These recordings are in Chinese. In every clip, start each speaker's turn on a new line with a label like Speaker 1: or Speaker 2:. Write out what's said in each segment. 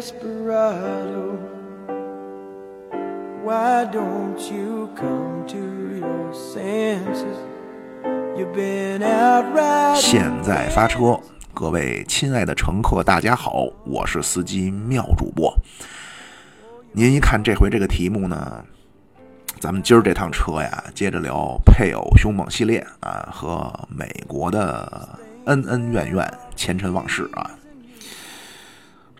Speaker 1: desperado. Why don't you come to your senses? You've been out riding.
Speaker 2: 现在发车，各位亲爱的乘客，大家好，我是司机妙主播。您一看这回这个题目呢，咱们今儿这趟车呀，接着聊配偶凶猛系列啊，和美国的恩恩怨怨、前尘往事啊。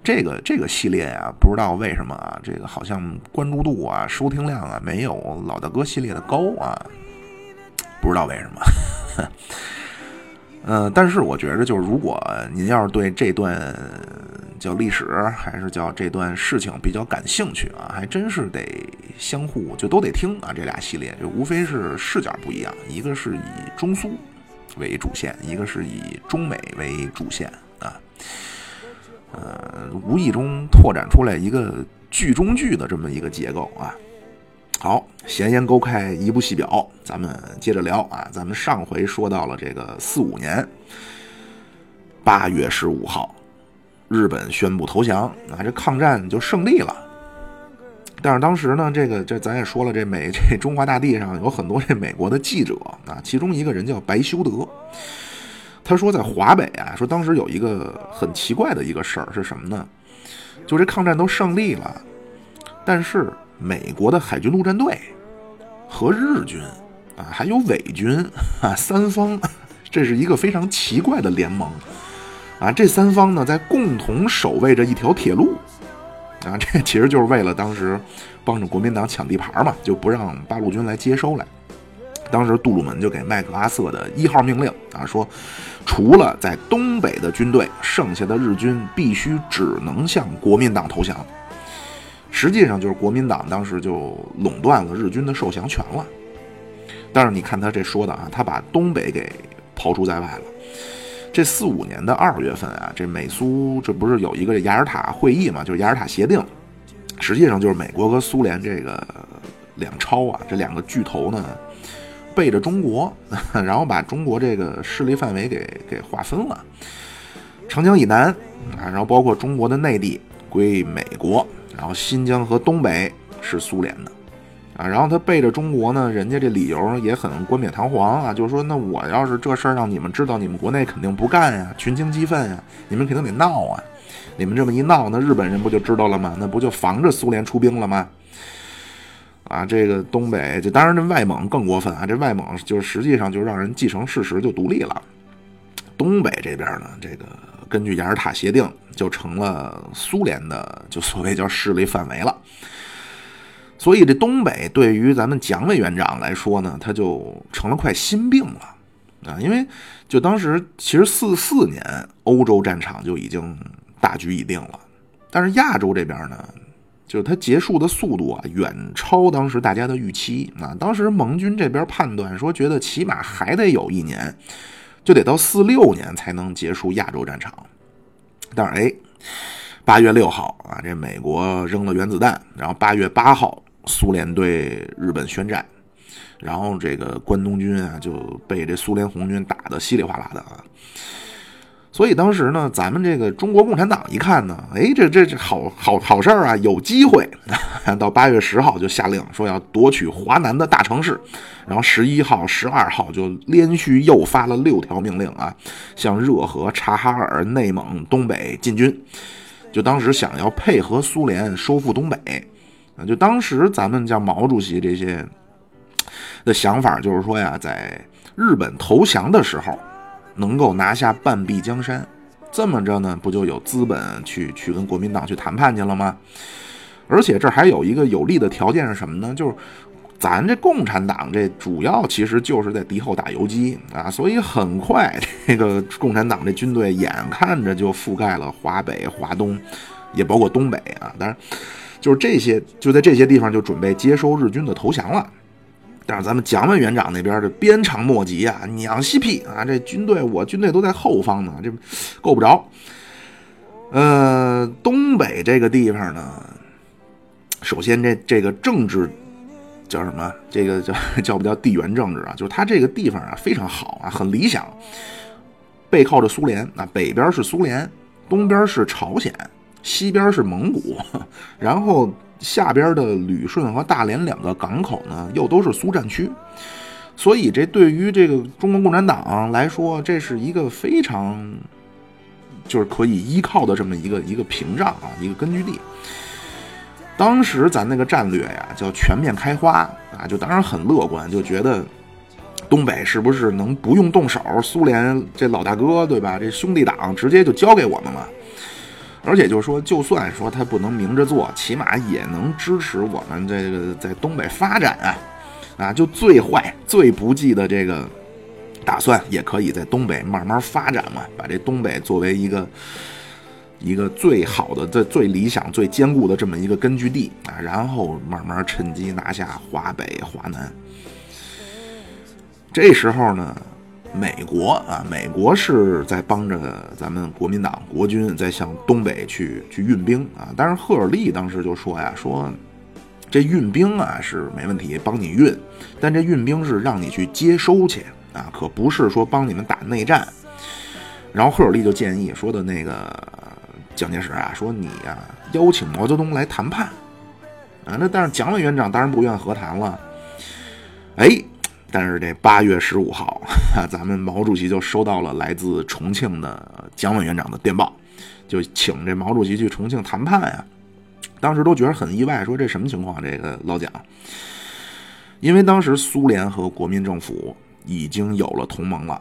Speaker 2: 这个这个系列啊，不知道为什么啊，这个好像关注度啊、收听量啊，没有老大哥系列的高啊，不知道为什么。呃，但是我觉着，就是如果您要是对这段叫历史，还是叫这段事情比较感兴趣啊，还真是得相互就都得听啊。这俩系列就无非是视角不一样，一个是以中苏为主线，一个是以中美为主线啊。呃，无意中拓展出来一个剧中剧的这么一个结构啊。好，闲言勾开，一部戏表，咱们接着聊啊。咱们上回说到了这个四五年八月十五号，日本宣布投降啊，这抗战就胜利了。但是当时呢，这个这咱也说了，这美这中华大地上有很多这美国的记者啊，其中一个人叫白修德。他说，在华北啊，说当时有一个很奇怪的一个事儿是什么呢？就这抗战都胜利了，但是美国的海军陆战队和日军啊，还有伪军啊，三方，这是一个非常奇怪的联盟啊。这三方呢，在共同守卫着一条铁路啊，这其实就是为了当时帮着国民党抢地盘嘛，就不让八路军来接收来。当时杜鲁门就给麦克阿瑟的一号命令啊，说，除了在东北的军队，剩下的日军必须只能向国民党投降。实际上就是国民党当时就垄断了日军的受降权了。但是你看他这说的啊，他把东北给抛出在外了。这四五年的二月份啊，这美苏这不是有一个雅尔塔会议嘛，就是雅尔塔协定，实际上就是美国和苏联这个两超啊，这两个巨头呢。背着中国，然后把中国这个势力范围给给划分了。长江以南啊，然后包括中国的内地归美国，然后新疆和东北是苏联的啊。然后他背着中国呢，人家这理由也很冠冕堂皇啊，就是说，那我要是这事儿让你们知道，你们国内肯定不干呀，群情激愤呀，你们肯定得闹啊。你们这么一闹，那日本人不就知道了吗？那不就防着苏联出兵了吗？啊，这个东北，这当然这外蒙更过分啊！这外蒙就实际上就让人继承事实就独立了。东北这边呢，这个根据雅尔塔协定就成了苏联的，就所谓叫势力范围了。所以这东北对于咱们蒋委员长来说呢，他就成了块心病了啊！因为就当时其实四四年欧洲战场就已经大局已定了，但是亚洲这边呢？就是它结束的速度啊，远超当时大家的预期啊。当时盟军这边判断说，觉得起码还得有一年，就得到四六年才能结束亚洲战场。但是哎，八月六号啊，这美国扔了原子弹，然后八月八号，苏联对日本宣战，然后这个关东军啊就被这苏联红军打得稀里哗啦的啊。所以当时呢，咱们这个中国共产党一看呢，哎，这这这好好好事儿啊，有机会。到八月十号就下令说要夺取华南的大城市，然后十一号、十二号就连续又发了六条命令啊，向热河、察哈尔、内蒙、东北进军。就当时想要配合苏联收复东北啊，就当时咱们叫毛主席这些的想法，就是说呀，在日本投降的时候。能够拿下半壁江山，这么着呢，不就有资本去去跟国民党去谈判去了吗？而且这还有一个有利的条件是什么呢？就是咱这共产党这主要其实就是在敌后打游击啊，所以很快这个共产党这军队眼看着就覆盖了华北、华东，也包括东北啊。当然，就是这些就在这些地方就准备接收日军的投降了。但是咱们蒋委员长那边的鞭长莫及啊，娘西屁啊！这军队我军队都在后方呢，这够不着。呃，东北这个地方呢，首先这这个政治叫什么？这个叫叫不叫地缘政治啊？就是它这个地方啊非常好啊，很理想，背靠着苏联啊，北边是苏联，东边是朝鲜西边是蒙古，然后下边的旅顺和大连两个港口呢，又都是苏战区，所以这对于这个中国共产党来说，这是一个非常就是可以依靠的这么一个一个屏障啊，一个根据地。当时咱那个战略呀，叫全面开花啊，就当然很乐观，就觉得东北是不是能不用动手，苏联这老大哥对吧？这兄弟党直接就交给我们了。而且就是说，就算说他不能明着做，起码也能支持我们这个在东北发展啊，啊，就最坏、最不济的这个打算，也可以在东北慢慢发展嘛，把这东北作为一个。一个最好的、最最理想、最坚固的这么一个根据地啊，然后慢慢趁机拿下华北、华南。这时候呢，美国啊，美国是在帮着咱们国民党国军在向东北去去运兵啊。但是赫尔利当时就说呀，说这运兵啊是没问题，帮你运，但这运兵是让你去接收去啊，可不是说帮你们打内战。然后赫尔利就建议说的那个。蒋介石啊，说你呀邀请毛泽东来谈判，啊，那但是蒋委员长当然不愿和谈了。哎，但是这八月十五号，咱们毛主席就收到了来自重庆的蒋委员长的电报，就请这毛主席去重庆谈判呀。当时都觉得很意外，说这什么情况？这个老蒋，因为当时苏联和国民政府已经有了同盟了。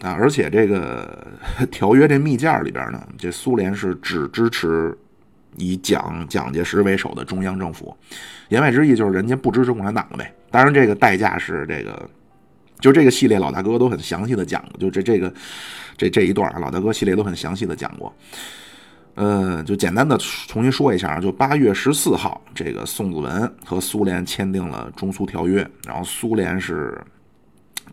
Speaker 2: 啊，而且这个 条约这密件里边呢，这苏联是只支持以蒋蒋介石为首的中央政府，言外之意就是人家不支持共产党了呗。当然，这个代价是这个，就这个系列老大哥都很详细的讲过，就这这个这这一段啊，老大哥系列都很详细的讲过。呃，就简单的重新说一下啊，就八月十四号，这个宋子文和苏联签订了中苏条约，然后苏联是。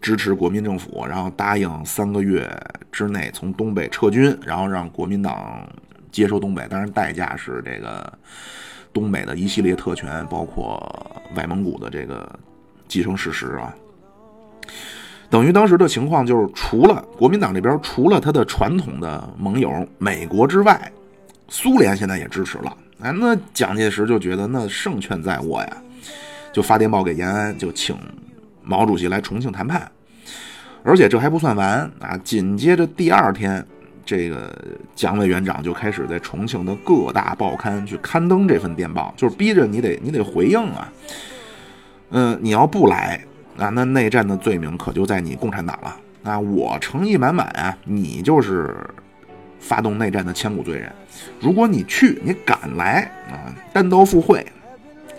Speaker 2: 支持国民政府，然后答应三个月之内从东北撤军，然后让国民党接收东北。当然，代价是这个东北的一系列特权，包括外蒙古的这个继承事实啊。等于当时的情况就是，除了国民党这边，除了他的传统的盟友美国之外，苏联现在也支持了。哎，那蒋介石就觉得那胜券在握呀，就发电报给延安，就请。毛主席来重庆谈判，而且这还不算完啊！紧接着第二天，这个蒋委员长就开始在重庆的各大报刊去刊登这份电报，就是逼着你得你得回应啊！嗯，你要不来啊，那内战的罪名可就在你共产党了啊！我诚意满满啊，你就是发动内战的千古罪人。如果你去，你敢来啊，单刀赴会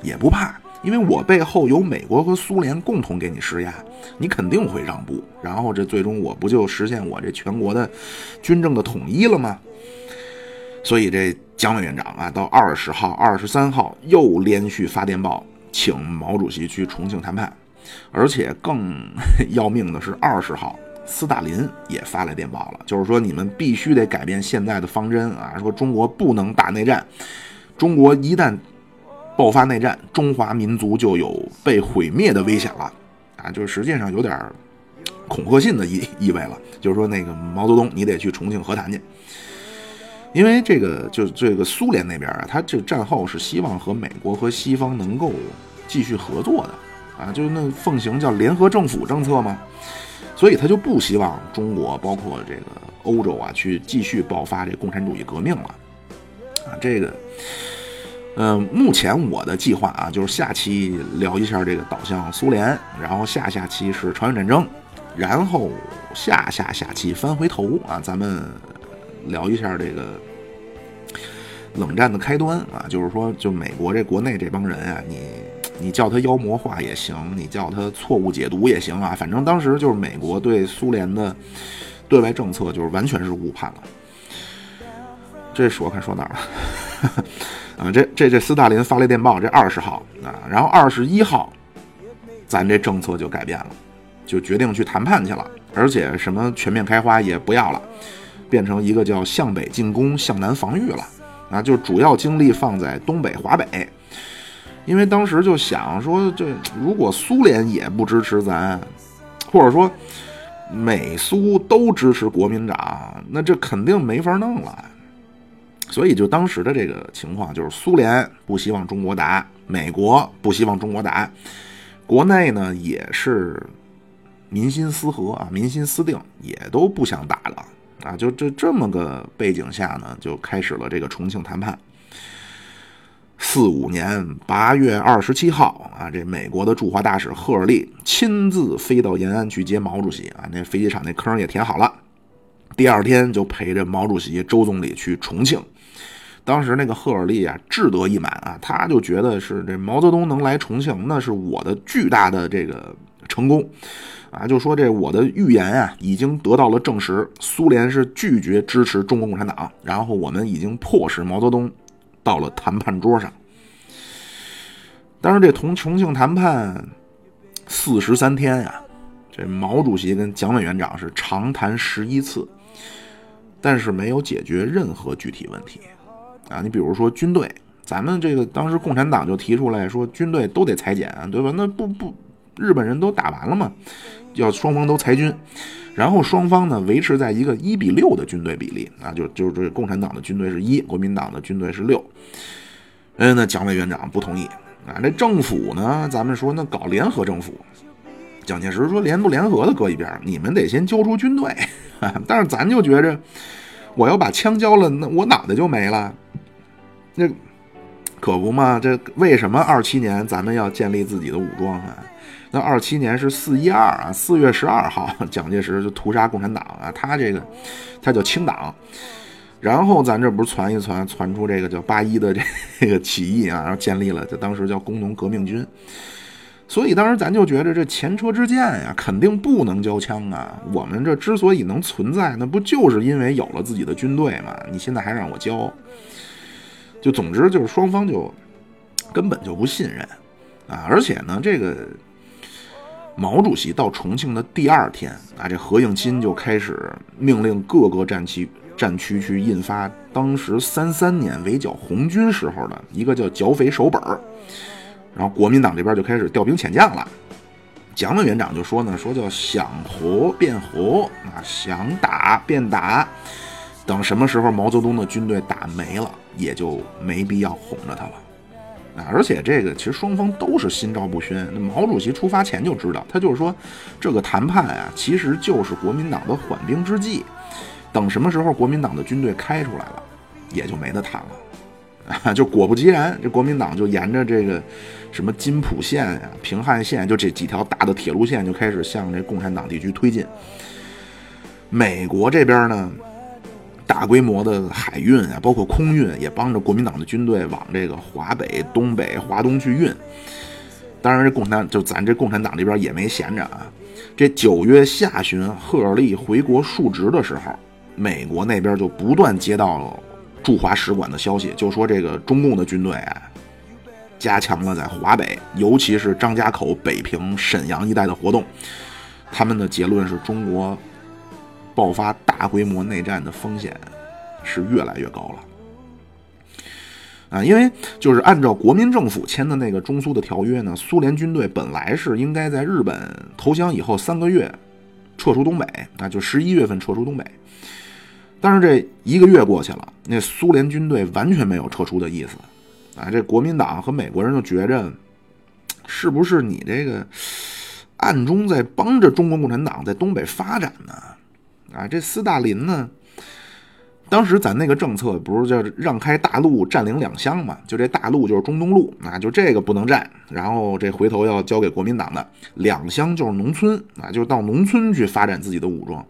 Speaker 2: 也不怕。因为我背后有美国和苏联共同给你施压，你肯定会让步，然后这最终我不就实现我这全国的军政的统一了吗？所以这蒋委员长啊，到二十号、二十三号又连续发电报，请毛主席去重庆谈判，而且更 要命的是，二十号斯大林也发来电报了，就是说你们必须得改变现在的方针啊，说中国不能打内战，中国一旦。爆发内战，中华民族就有被毁灭的危险了，啊，就是实际上有点恐吓性的意意味了。就是说，那个毛泽东，你得去重庆和谈去，因为这个就这个苏联那边啊，他这战后是希望和美国和西方能够继续合作的，啊，就那奉行叫联合政府政策嘛，所以他就不希望中国包括这个欧洲啊去继续爆发这共产主义革命了，啊，这个。嗯，目前我的计划啊，就是下期聊一下这个导向苏联，然后下下期是朝鲜战争，然后下下下期翻回头啊，咱们聊一下这个冷战的开端啊，就是说，就美国这国内这帮人啊，你你叫他妖魔化也行，你叫他错误解读也行啊，反正当时就是美国对苏联的对外政策就是完全是误判了。这说看说哪儿了？啊，这这这斯大林发来电报，这二十号啊，然后二十一号，咱这政策就改变了，就决定去谈判去了，而且什么全面开花也不要了，变成一个叫向北进攻、向南防御了，啊，就主要精力放在东北、华北，因为当时就想说，这如果苏联也不支持咱，或者说美苏都支持国民党，那这肯定没法弄了。所以就当时的这个情况，就是苏联不希望中国打，美国不希望中国打，国内呢也是民心思和啊，民心思定，也都不想打了。啊。就这这么个背景下呢，就开始了这个重庆谈判。四五年八月二十七号啊，这美国的驻华大使赫尔利亲自飞到延安去接毛主席啊，那飞机场那坑也填好了。第二天就陪着毛主席、周总理去重庆。当时那个赫尔利啊，志得意满啊，他就觉得是这毛泽东能来重庆，那是我的巨大的这个成功啊！就说这我的预言啊，已经得到了证实，苏联是拒绝支持中国共产党，然后我们已经迫使毛泽东到了谈判桌上。但是这同重庆谈判四十三天呀，这毛主席跟蒋委员长是长谈十一次，但是没有解决任何具体问题啊！你比如说军队，咱们这个当时共产党就提出来说，军队都得裁减，对吧？那不不，日本人都打完了嘛，要双方都裁军，然后双方呢维持在一个一比六的军队比例啊，就就是共产党的军队是一，国民党的军队是六。嗯，那蒋委员长不同意。啊，这政府呢？咱们说那搞联合政府，蒋介石说联不联合的搁一边，你们得先交出军队。但是咱就觉着，我要把枪交了，那我脑袋就没了。那可不嘛？这为什么二七年咱们要建立自己的武装啊？那二七年是四一二啊，四月十二号，蒋介石就屠杀共产党啊，他这个他叫清党。然后咱这不是传一传，传出这个叫八一的这个起义啊，然后建立了，就当时叫工农革命军。所以当时咱就觉得这前车之鉴呀，肯定不能交枪啊。我们这之所以能存在，那不就是因为有了自己的军队吗？你现在还让我交，就总之就是双方就根本就不信任啊。而且呢，这个毛主席到重庆的第二天啊，这何应钦就开始命令各个战区。战区去印发当时三三年围剿红军时候的一个叫剿匪手本然后国民党这边就开始调兵遣将了。蒋委员长就说呢，说叫想活便活啊，想打便打，等什么时候毛泽东的军队打没了，也就没必要哄着他了啊。而且这个其实双方都是心照不宣。那毛主席出发前就知道，他就是说这个谈判啊，其实就是国民党的缓兵之计。等什么时候国民党的军队开出来了，也就没得谈了，啊，就果不其然，这国民党就沿着这个什么津浦线呀、平汉线，就这几条大的铁路线就开始向这共产党地区推进。美国这边呢，大规模的海运啊，包括空运，也帮着国民党的军队往这个华北、东北、华东去运。当然，这共产就咱这共产党这边也没闲着啊。这九月下旬，赫尔利回国述职的时候。美国那边就不断接到驻华使馆的消息，就说这个中共的军队啊，加强了在华北，尤其是张家口、北平、沈阳一带的活动。他们的结论是中国爆发大规模内战的风险是越来越高了。啊，因为就是按照国民政府签的那个中苏的条约呢，苏联军队本来是应该在日本投降以后三个月撤出东北，啊，就十一月份撤出东北。但是这一个月过去了，那苏联军队完全没有撤出的意思，啊，这国民党和美国人就觉着，是不是你这个暗中在帮着中国共产党在东北发展呢？啊，这斯大林呢，当时咱那个政策不是叫让开大路占领两乡嘛？就这大路就是中东路，啊，就这个不能占，然后这回头要交给国民党的两乡就是农村，啊，就到农村去发展自己的武装。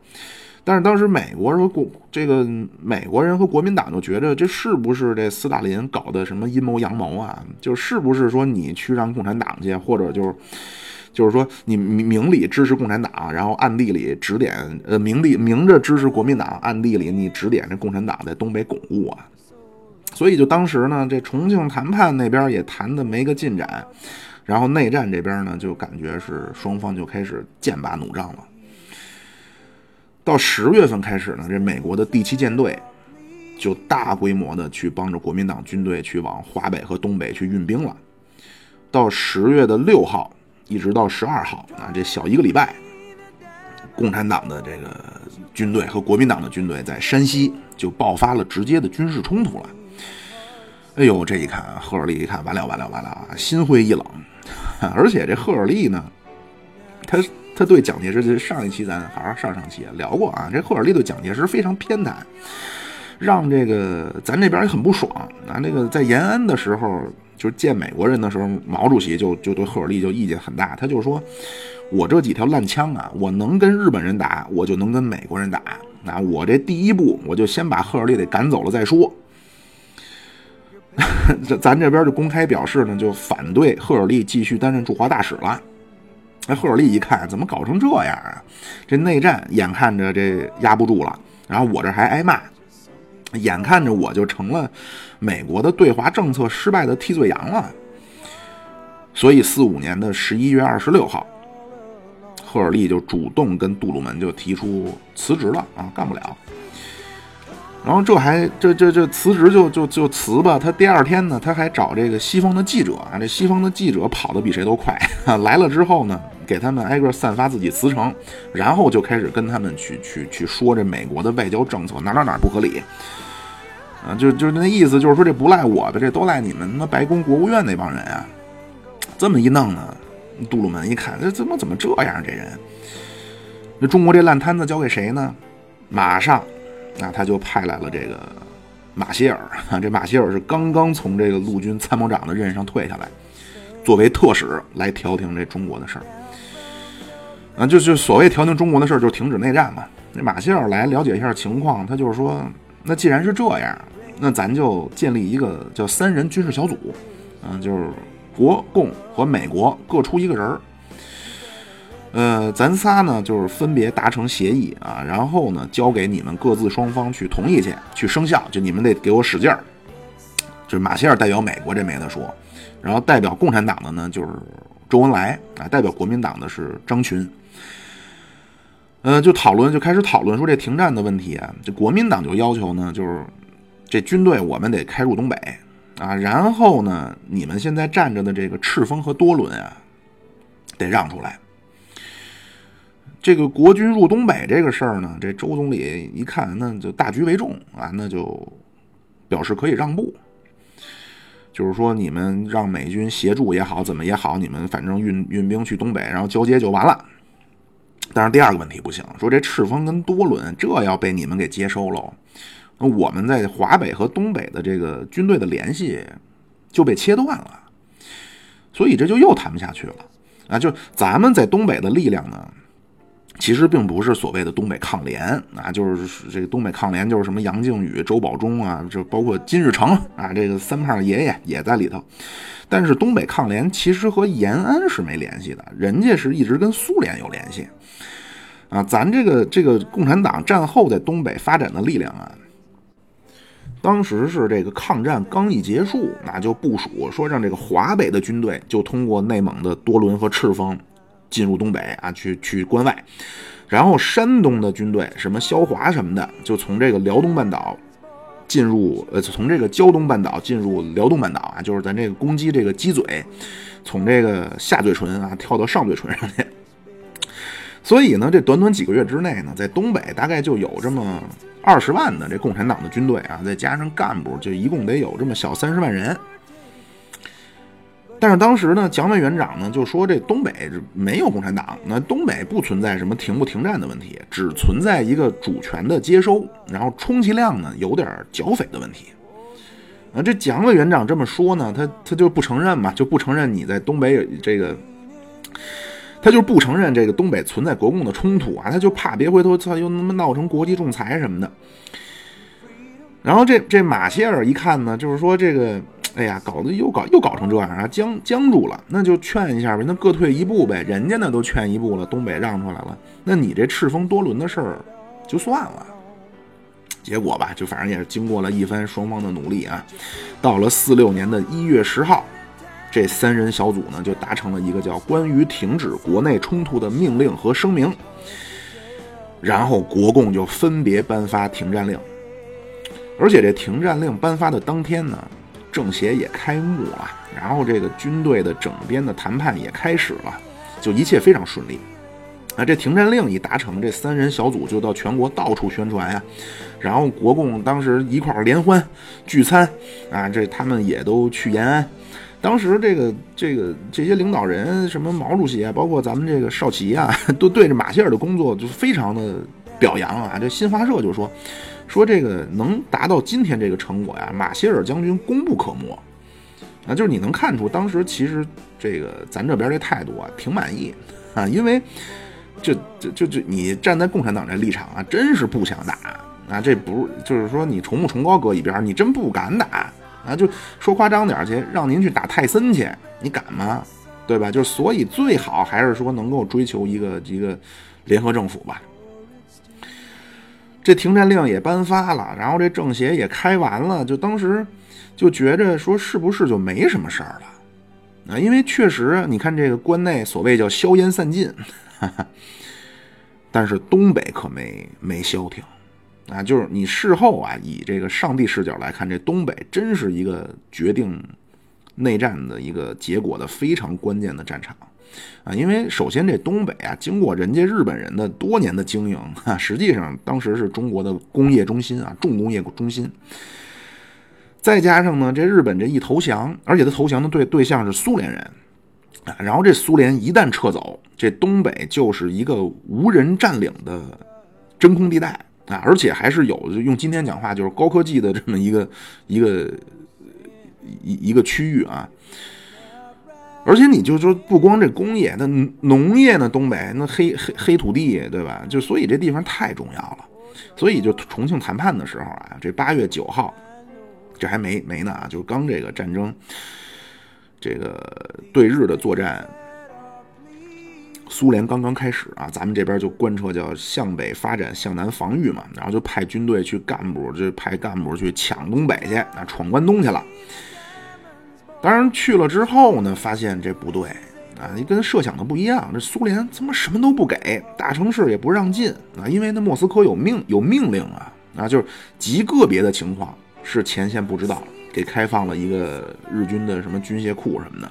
Speaker 2: 但是当时美国和国这个美国人和国民党就觉得这是不是这斯大林搞的什么阴谋阳谋啊？就是不是说你去让共产党去，或者就是就是说你明里支持共产党，然后暗地里指点呃明里明着支持国民党，暗地里你指点这共产党在东北巩固啊？所以就当时呢，这重庆谈判那边也谈的没个进展，然后内战这边呢就感觉是双方就开始剑拔弩张了。到十月份开始呢，这美国的第七舰队就大规模的去帮着国民党军队去往华北和东北去运兵了。到十月的六号，一直到十二号啊，这小一个礼拜，共产党的这个军队和国民党的军队在山西就爆发了直接的军事冲突了。哎呦，这一看，赫尔利一看，完了完了完了啊，心灰意冷。而且这赫尔利呢，他他对蒋介石，上一期咱好像上上期聊过啊，这赫尔利对蒋介石非常偏袒，让这个咱这边也很不爽啊。那个在延安的时候，就是见美国人的时候，毛主席就就对赫尔利就意见很大，他就说。我这几条烂枪啊，我能跟日本人打，我就能跟美国人打。那我这第一步，我就先把赫尔利给赶走了再说。这咱这边就公开表示呢，就反对赫尔利继续担任驻华大使了。那赫尔利一看，怎么搞成这样啊？这内战眼看着这压不住了，然后我这还挨骂，眼看着我就成了美国的对华政策失败的替罪羊了。所以四五年的十一月二十六号。赫尔利就主动跟杜鲁门就提出辞职了啊，干不了。然后这还这这这辞职就就就辞吧。他第二天呢，他还找这个西方的记者啊，这西方的记者跑得比谁都快。来了之后呢，给他们挨个散发自己辞呈，然后就开始跟他们去去去说这美国的外交政策哪哪哪不合理啊，就就那意思就是说这不赖我的，这都赖你们那白宫国务院那帮人啊。这么一弄呢。杜鲁门一看，这怎么怎么这样？这人，那中国这烂摊子交给谁呢？马上，那他就派来了这个马歇尔啊。这马歇尔是刚刚从这个陆军参谋长的任上退下来，作为特使来调停这中国的事儿。啊，就就所谓调停中国的事儿，就是停止内战嘛。那马歇尔来了解一下情况，他就是说，那既然是这样，那咱就建立一个叫三人军事小组，嗯，就是。国共和美国各出一个人儿，呃，咱仨呢就是分别达成协议啊，然后呢交给你们各自双方去同意去，去生效，就你们得给我使劲儿。就是马歇尔代表美国这没得说，然后代表共产党的呢就是周恩来啊，代表国民党的是张群。呃，就讨论就开始讨论说这停战的问题啊，这国民党就要求呢，就是这军队我们得开入东北。啊，然后呢，你们现在站着的这个赤峰和多伦啊，得让出来。这个国军入东北这个事儿呢，这周总理一看，那就大局为重啊，那就表示可以让步。就是说，你们让美军协助也好，怎么也好，你们反正运运兵去东北，然后交接就完了。但是第二个问题不行，说这赤峰跟多伦这要被你们给接收喽。那我们在华北和东北的这个军队的联系就被切断了，所以这就又谈不下去了啊！就咱们在东北的力量呢，其实并不是所谓的东北抗联啊，就是这个东北抗联就是什么杨靖宇、周保中啊，就包括金日成啊，这个三胖爷爷也在里头。但是东北抗联其实和延安是没联系的，人家是一直跟苏联有联系啊。咱这个这个共产党战后在东北发展的力量啊。当时是这个抗战刚一结束，那就部署说让这个华北的军队就通过内蒙的多伦和赤峰进入东北啊，去去关外，然后山东的军队什么萧华什么的，就从这个辽东半岛进入呃，从这个胶东半岛进入辽东半岛啊，就是咱这个攻击这个鸡嘴，从这个下嘴唇啊跳到上嘴唇上去。所以呢，这短短几个月之内呢，在东北大概就有这么。二十万的这共产党的军队啊，再加上干部，就一共得有这么小三十万人。但是当时呢，蒋委员长呢就说这东北没有共产党，那东北不存在什么停不停战的问题，只存在一个主权的接收，然后充其量呢有点剿匪的问题。啊，这蒋委员长这么说呢，他他就不承认嘛，就不承认你在东北有这个。他就不承认这个东北存在国共的冲突啊，他就怕别回头操又他妈闹成国际仲裁什么的。然后这这马歇尔一看呢，就是说这个，哎呀，搞得又搞又搞成这样啊，僵僵住了，那就劝一下呗，那各退一步呗，人家那都劝一步了，东北让出来了，那你这赤峰多伦的事儿就算了。结果吧，就反正也是经过了一番双方的努力啊，到了四六年的一月十号。这三人小组呢，就达成了一个叫《关于停止国内冲突的命令和声明》，然后国共就分别颁发停战令，而且这停战令颁发的当天呢，政协也开幕了，然后这个军队的整编的谈判也开始了，就一切非常顺利。啊，这停战令一达成，这三人小组就到全国到处宣传呀。然后国共当时一块儿联欢聚餐啊，这他们也都去延安。当时这个这个这些领导人，什么毛主席啊，包括咱们这个少奇啊，都对着马歇尔的工作就非常的表扬啊。这新华社就说说这个能达到今天这个成果呀，马歇尔将军功不可没啊。就是你能看出当时其实这个咱这边这态度啊，挺满意啊，因为就就就就你站在共产党这立场啊，真是不想打啊。这不是就是说你崇不崇高搁一边，你真不敢打。啊，就说夸张点去，让您去打泰森去，你敢吗？对吧？就所以最好还是说能够追求一个一个联合政府吧。这停战令也颁发了，然后这政协也开完了，就当时就觉着说是不是就没什么事儿了？啊，因为确实你看这个关内所谓叫硝烟散尽，哈哈，但是东北可没没消停。啊，就是你事后啊，以这个上帝视角来看，这东北真是一个决定内战的一个结果的非常关键的战场啊！因为首先这东北啊，经过人家日本人的多年的经营啊，实际上当时是中国的工业中心啊，重工业中心。再加上呢，这日本这一投降，而且他投降的对对象是苏联人啊，然后这苏联一旦撤走，这东北就是一个无人占领的真空地带。啊，而且还是有用今天讲话就是高科技的这么一个一个一一个区域啊，而且你就说不光这工业，那农业呢，东北那黑黑黑土地，对吧？就所以这地方太重要了，所以就重庆谈判的时候啊，这八月九号，这还没没呢啊，就刚这个战争，这个对日的作战。苏联刚刚开始啊，咱们这边就贯彻叫向北发展、向南防御嘛，然后就派军队去干部，就派干部去抢东北去，啊，闯关东去了。当然去了之后呢，发现这不对啊，你跟设想的不一样，这苏联怎么什么都不给，大城市也不让进啊，因为那莫斯科有命有命令啊，啊，就是极个别的情况是前线不知道，给开放了一个日军的什么军械库什么的，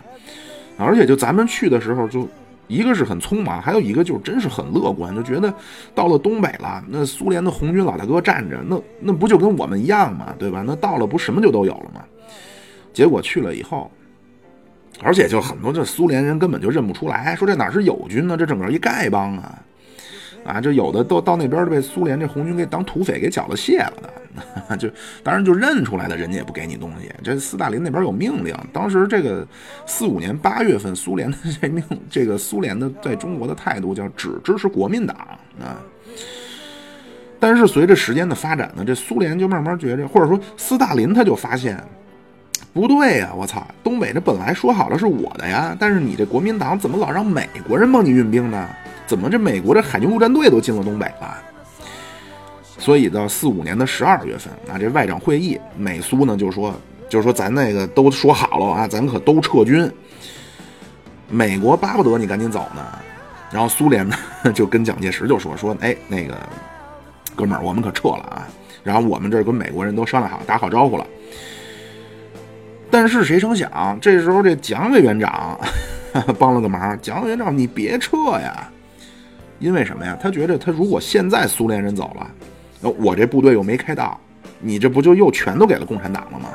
Speaker 2: 而且就咱们去的时候就。一个是很匆忙，还有一个就是真是很乐观，就觉得到了东北了，那苏联的红军老大哥站着，那那不就跟我们一样吗？对吧？那到了不什么就都有了吗？结果去了以后，而且就很多这苏联人根本就认不出来，说这哪是友军呢？这整个一丐帮啊！啊，这有的都到那边被苏联这红军给当土匪给缴了械了的，就当然就认出来了，人家也不给你东西。这斯大林那边有命令，当时这个四五年八月份，苏联的这命，这个苏联的在中国的态度叫只支持国民党啊。但是随着时间的发展呢，这苏联就慢慢觉着，或者说斯大林他就发现不对呀，我操，东北这本来说好了是我的呀，但是你这国民党怎么老让美国人帮你运兵呢？怎么这美国这海军陆战队都进了东北了？所以到四五年的十二月份啊，这外长会议，美苏呢就说，就说咱那个都说好了啊，咱可都撤军。美国巴不得你赶紧走呢，然后苏联呢 就跟蒋介石就说说，哎，那个哥们儿，我们可撤了啊，然后我们这跟美国人都商量好，打好招呼了。但是谁成想，这时候这蒋委员长 帮了个忙，蒋委员长你别撤呀。因为什么呀？他觉得他如果现在苏联人走了，我这部队又没开到，你这不就又全都给了共产党了吗？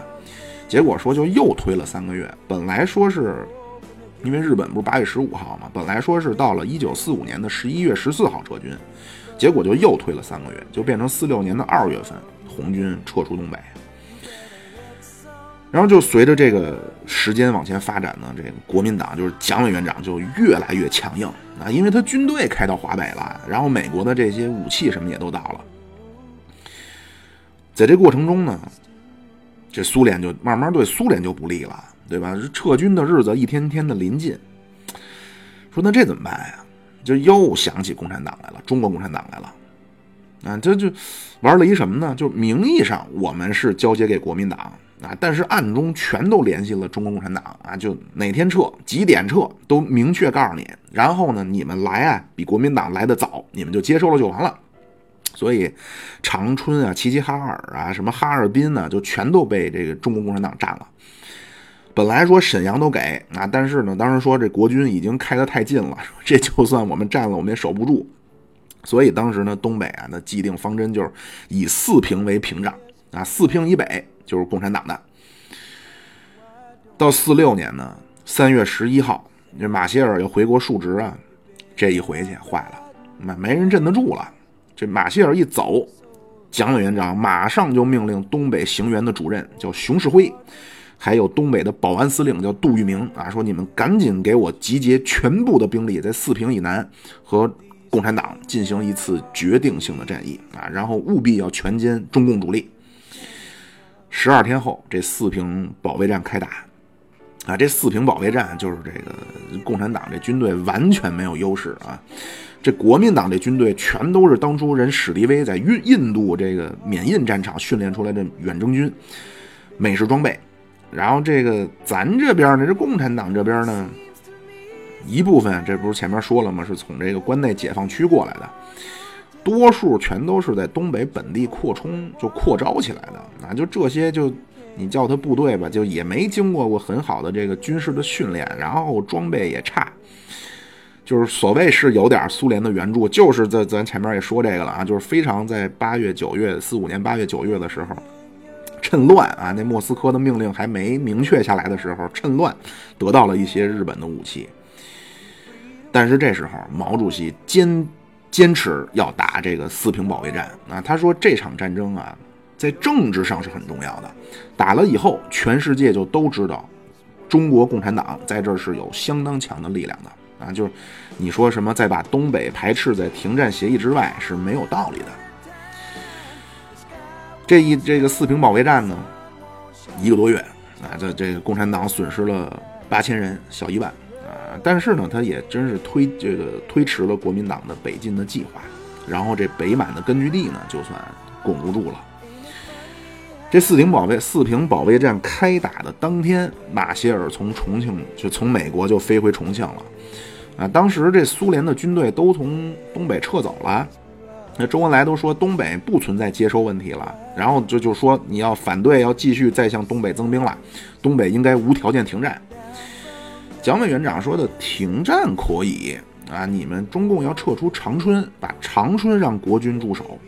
Speaker 2: 结果说就又推了三个月。本来说是，因为日本不是八月十五号嘛，本来说是到了一九四五年的十一月十四号撤军，结果就又推了三个月，就变成四六年的二月份红军撤出东北。然后就随着这个时间往前发展呢，这个国民党就是蒋委员长就越来越强硬啊，因为他军队开到华北了，然后美国的这些武器什么也都到了。在这过程中呢，这苏联就慢慢对苏联就不利了，对吧？撤军的日子一天天的临近，说那这怎么办呀？就又想起共产党来了，中国共产党来了。啊，这就玩了一什么呢？就名义上我们是交接给国民党啊，但是暗中全都联系了中国共产党啊，就哪天撤、几点撤都明确告诉你。然后呢，你们来啊，比国民党来的早，你们就接收了就完了。所以，长春啊、齐齐哈尔啊、什么哈尔滨呢，就全都被这个中国共产党占了。本来说沈阳都给啊，但是呢，当时说这国军已经开得太近了，这就算我们占了，我们也守不住。所以当时呢，东北啊，那既定方针就是以四平为屏障啊，四平以北就是共产党的。到四六年呢，三月十一号，这马歇尔又回国述职啊，这一回去坏了，没没人镇得住了。这马歇尔一走，蒋委员长马上就命令东北行辕的主任叫熊式辉。还有东北的保安司令叫杜聿明啊，说你们赶紧给我集结全部的兵力，在四平以南和共产党进行一次决定性的战役啊，然后务必要全歼中共主力。十二天后，这四平保卫战开打啊，这四平保卫战就是这个共产党这军队完全没有优势啊，这国民党这军队全都是当初人史迪威在印印度这个缅印战场训练出来的远征军，美式装备。然后这个咱这边呢，这共产党这边呢，一部分这不是前面说了吗？是从这个关内解放区过来的，多数全都是在东北本地扩充就扩招起来的啊。就这些，就你叫他部队吧，就也没经过过很好的这个军事的训练，然后装备也差，就是所谓是有点苏联的援助，就是在咱前面也说这个了啊，就是非常在八月九月四五年八月九月的时候。趁乱啊！那莫斯科的命令还没明确下来的时候，趁乱得到了一些日本的武器。但是这时候，毛主席坚坚持要打这个四平保卫战啊！他说这场战争啊，在政治上是很重要的。打了以后，全世界就都知道，中国共产党在这是有相当强的力量的啊！就是你说什么再把东北排斥在停战协议之外是没有道理的。这一这个四平保卫战呢，一个多月啊，这这个共产党损失了八千人，小一万。但是呢，他也真是推这个推迟了国民党的北进的计划，然后这北满的根据地呢，就算巩固住了。这四平保卫四平保卫战开打的当天，马歇尔从重庆就从美国就飞回重庆了啊。当时这苏联的军队都从东北撤走了。那周恩来都说东北不存在接收问题了，然后就就说你要反对，要继续再向东北增兵了，东北应该无条件停战。蒋委员长说的停战可以啊，你们中共要撤出长春，把长春让国军驻守。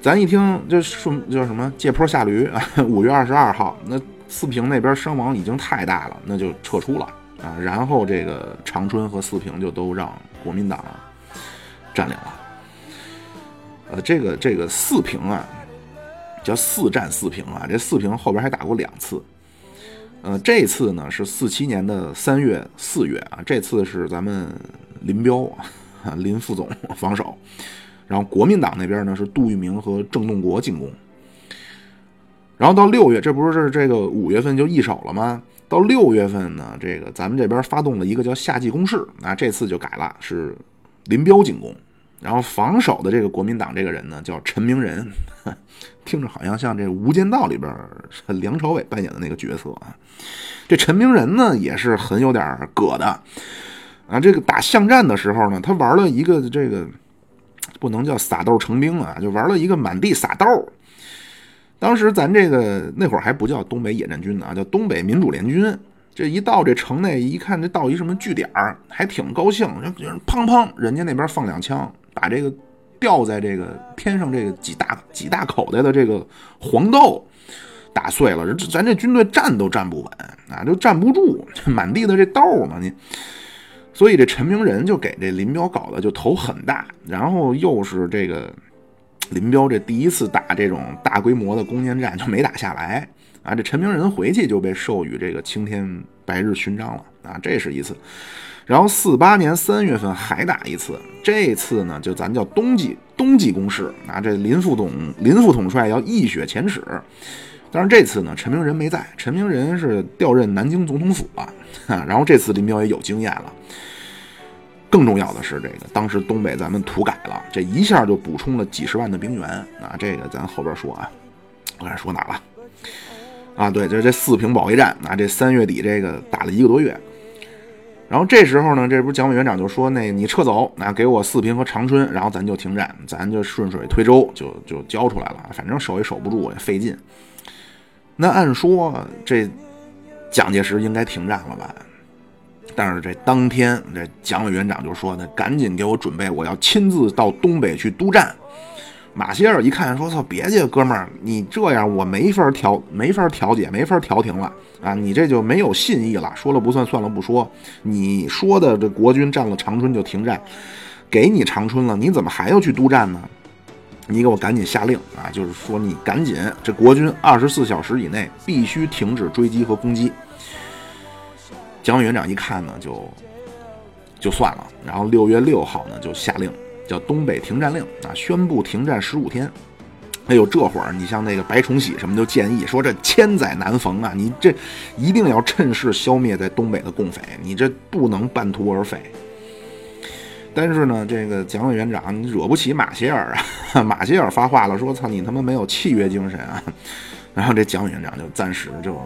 Speaker 2: 咱一听这顺叫什么借坡下驴啊，五月二十二号，那四平那边伤亡已经太大了，那就撤出了啊，然后这个长春和四平就都让国民党占领了。呃，这个这个四平啊，叫四战四平啊。这四平后边还打过两次，呃，这次呢是四七年的三月四月啊。这次是咱们林彪啊，林副总 防守，然后国民党那边呢是杜聿明和郑洞国进攻。然后到六月，这不是这个五月份就易手了吗？到六月份呢，这个咱们这边发动了一个叫夏季攻势啊，这次就改了，是林彪进攻。然后防守的这个国民党这个人呢，叫陈明仁，听着好像像这《无间道》里边梁朝伟扮演的那个角色啊。这陈明仁呢，也是很有点葛的啊。这个打巷战的时候呢，他玩了一个这个不能叫撒豆成兵啊，就玩了一个满地撒豆。当时咱这个那会儿还不叫东北野战军呢，叫东北民主联军。这一到这城内一看，这到一什么据点儿，还挺高兴，就砰砰，人家那边放两枪。把这个吊在这个天上这个几大几大口袋的这个黄豆打碎了，咱这军队站都站不稳啊，就站不住，满地的这豆嘛你，所以这陈明仁就给这林彪搞的就头很大，然后又是这个林彪这第一次打这种大规模的攻坚战就没打下来啊，这陈明仁回去就被授予这个青天白日勋章了啊，这是一次。然后四八年三月份还打一次，这次呢就咱叫冬季冬季攻势啊，这林副总林副统帅要一雪前耻。但是这次呢，陈明仁没在，陈明仁是调任南京总统府了啊。然后这次林彪也有经验了。更重要的是，这个当时东北咱们土改了，这一下就补充了几十万的兵员啊。这个咱后边说啊，我看说哪了？啊，对，就这四平保卫战啊，这三月底这个打了一个多月。然后这时候呢，这不是蒋委员长就说，那你撤走，那给我四平和长春，然后咱就停战，咱就顺水推舟，就就交出来了。反正守也守不住，也费劲。那按说这蒋介石应该停战了吧？但是这当天，这蒋委员长就说呢：“赶紧给我准备，我要亲自到东北去督战。”马歇尔一看，说：“操，别介，哥们儿，你这样我没法调，没法调解，没法调停了啊！你这就没有信义了，说了不算，算了不说。你说的这国军占了长春就停战，给你长春了，你怎么还要去督战呢？你给我赶紧下令啊！就是说你赶紧，这国军二十四小时以内必须停止追击和攻击。”蒋委员长一看呢，就就算了，然后六月六号呢就下令。叫东北停战令啊，宣布停战十五天。哎呦，这会儿你像那个白崇禧什么就建议说，这千载难逢啊，你这一定要趁势消灭在东北的共匪，你这不能半途而废。但是呢，这个蒋委员长惹不起马歇尔啊，马歇尔发话了，说：“操你他妈没有契约精神啊！” 然后这蒋委员长就暂时就。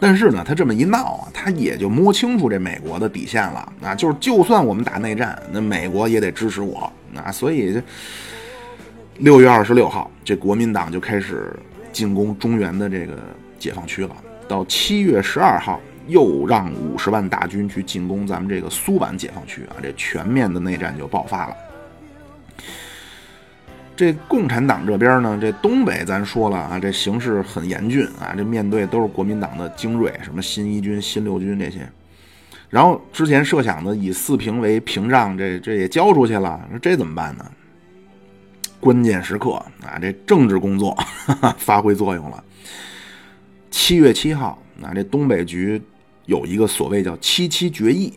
Speaker 2: 但是呢，他这么一闹啊，他也就摸清楚这美国的底线了啊，就是就算我们打内战，那美国也得支持我啊，所以这六月二十六号，这国民党就开始进攻中原的这个解放区了。到七月十二号，又让五十万大军去进攻咱们这个苏皖解放区啊，这全面的内战就爆发了。这共产党这边呢，这东北咱说了啊，这形势很严峻啊，这面对都是国民党的精锐，什么新一军、新六军这些。然后之前设想的以四平为屏障，这这也交出去了，这怎么办呢？关键时刻啊，这政治工作 发挥作用了。七月七号啊，这东北局有一个所谓叫“七七决议”，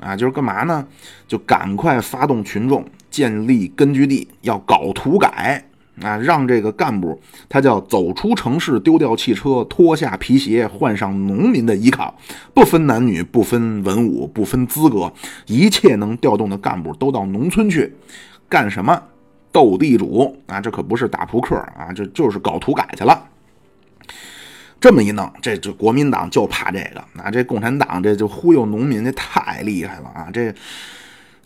Speaker 2: 啊，就是干嘛呢？就赶快发动群众。建立根据地要搞土改啊，让这个干部他叫走出城市，丢掉汽车，脱下皮鞋，换上农民的衣裳，不分男女，不分文武，不分资格，一切能调动的干部都到农村去干什么？斗地主啊！这可不是打扑克啊，这就是搞土改去了。这么一弄，这这国民党就怕这个啊，这共产党这就忽悠农民，这太厉害了啊，这。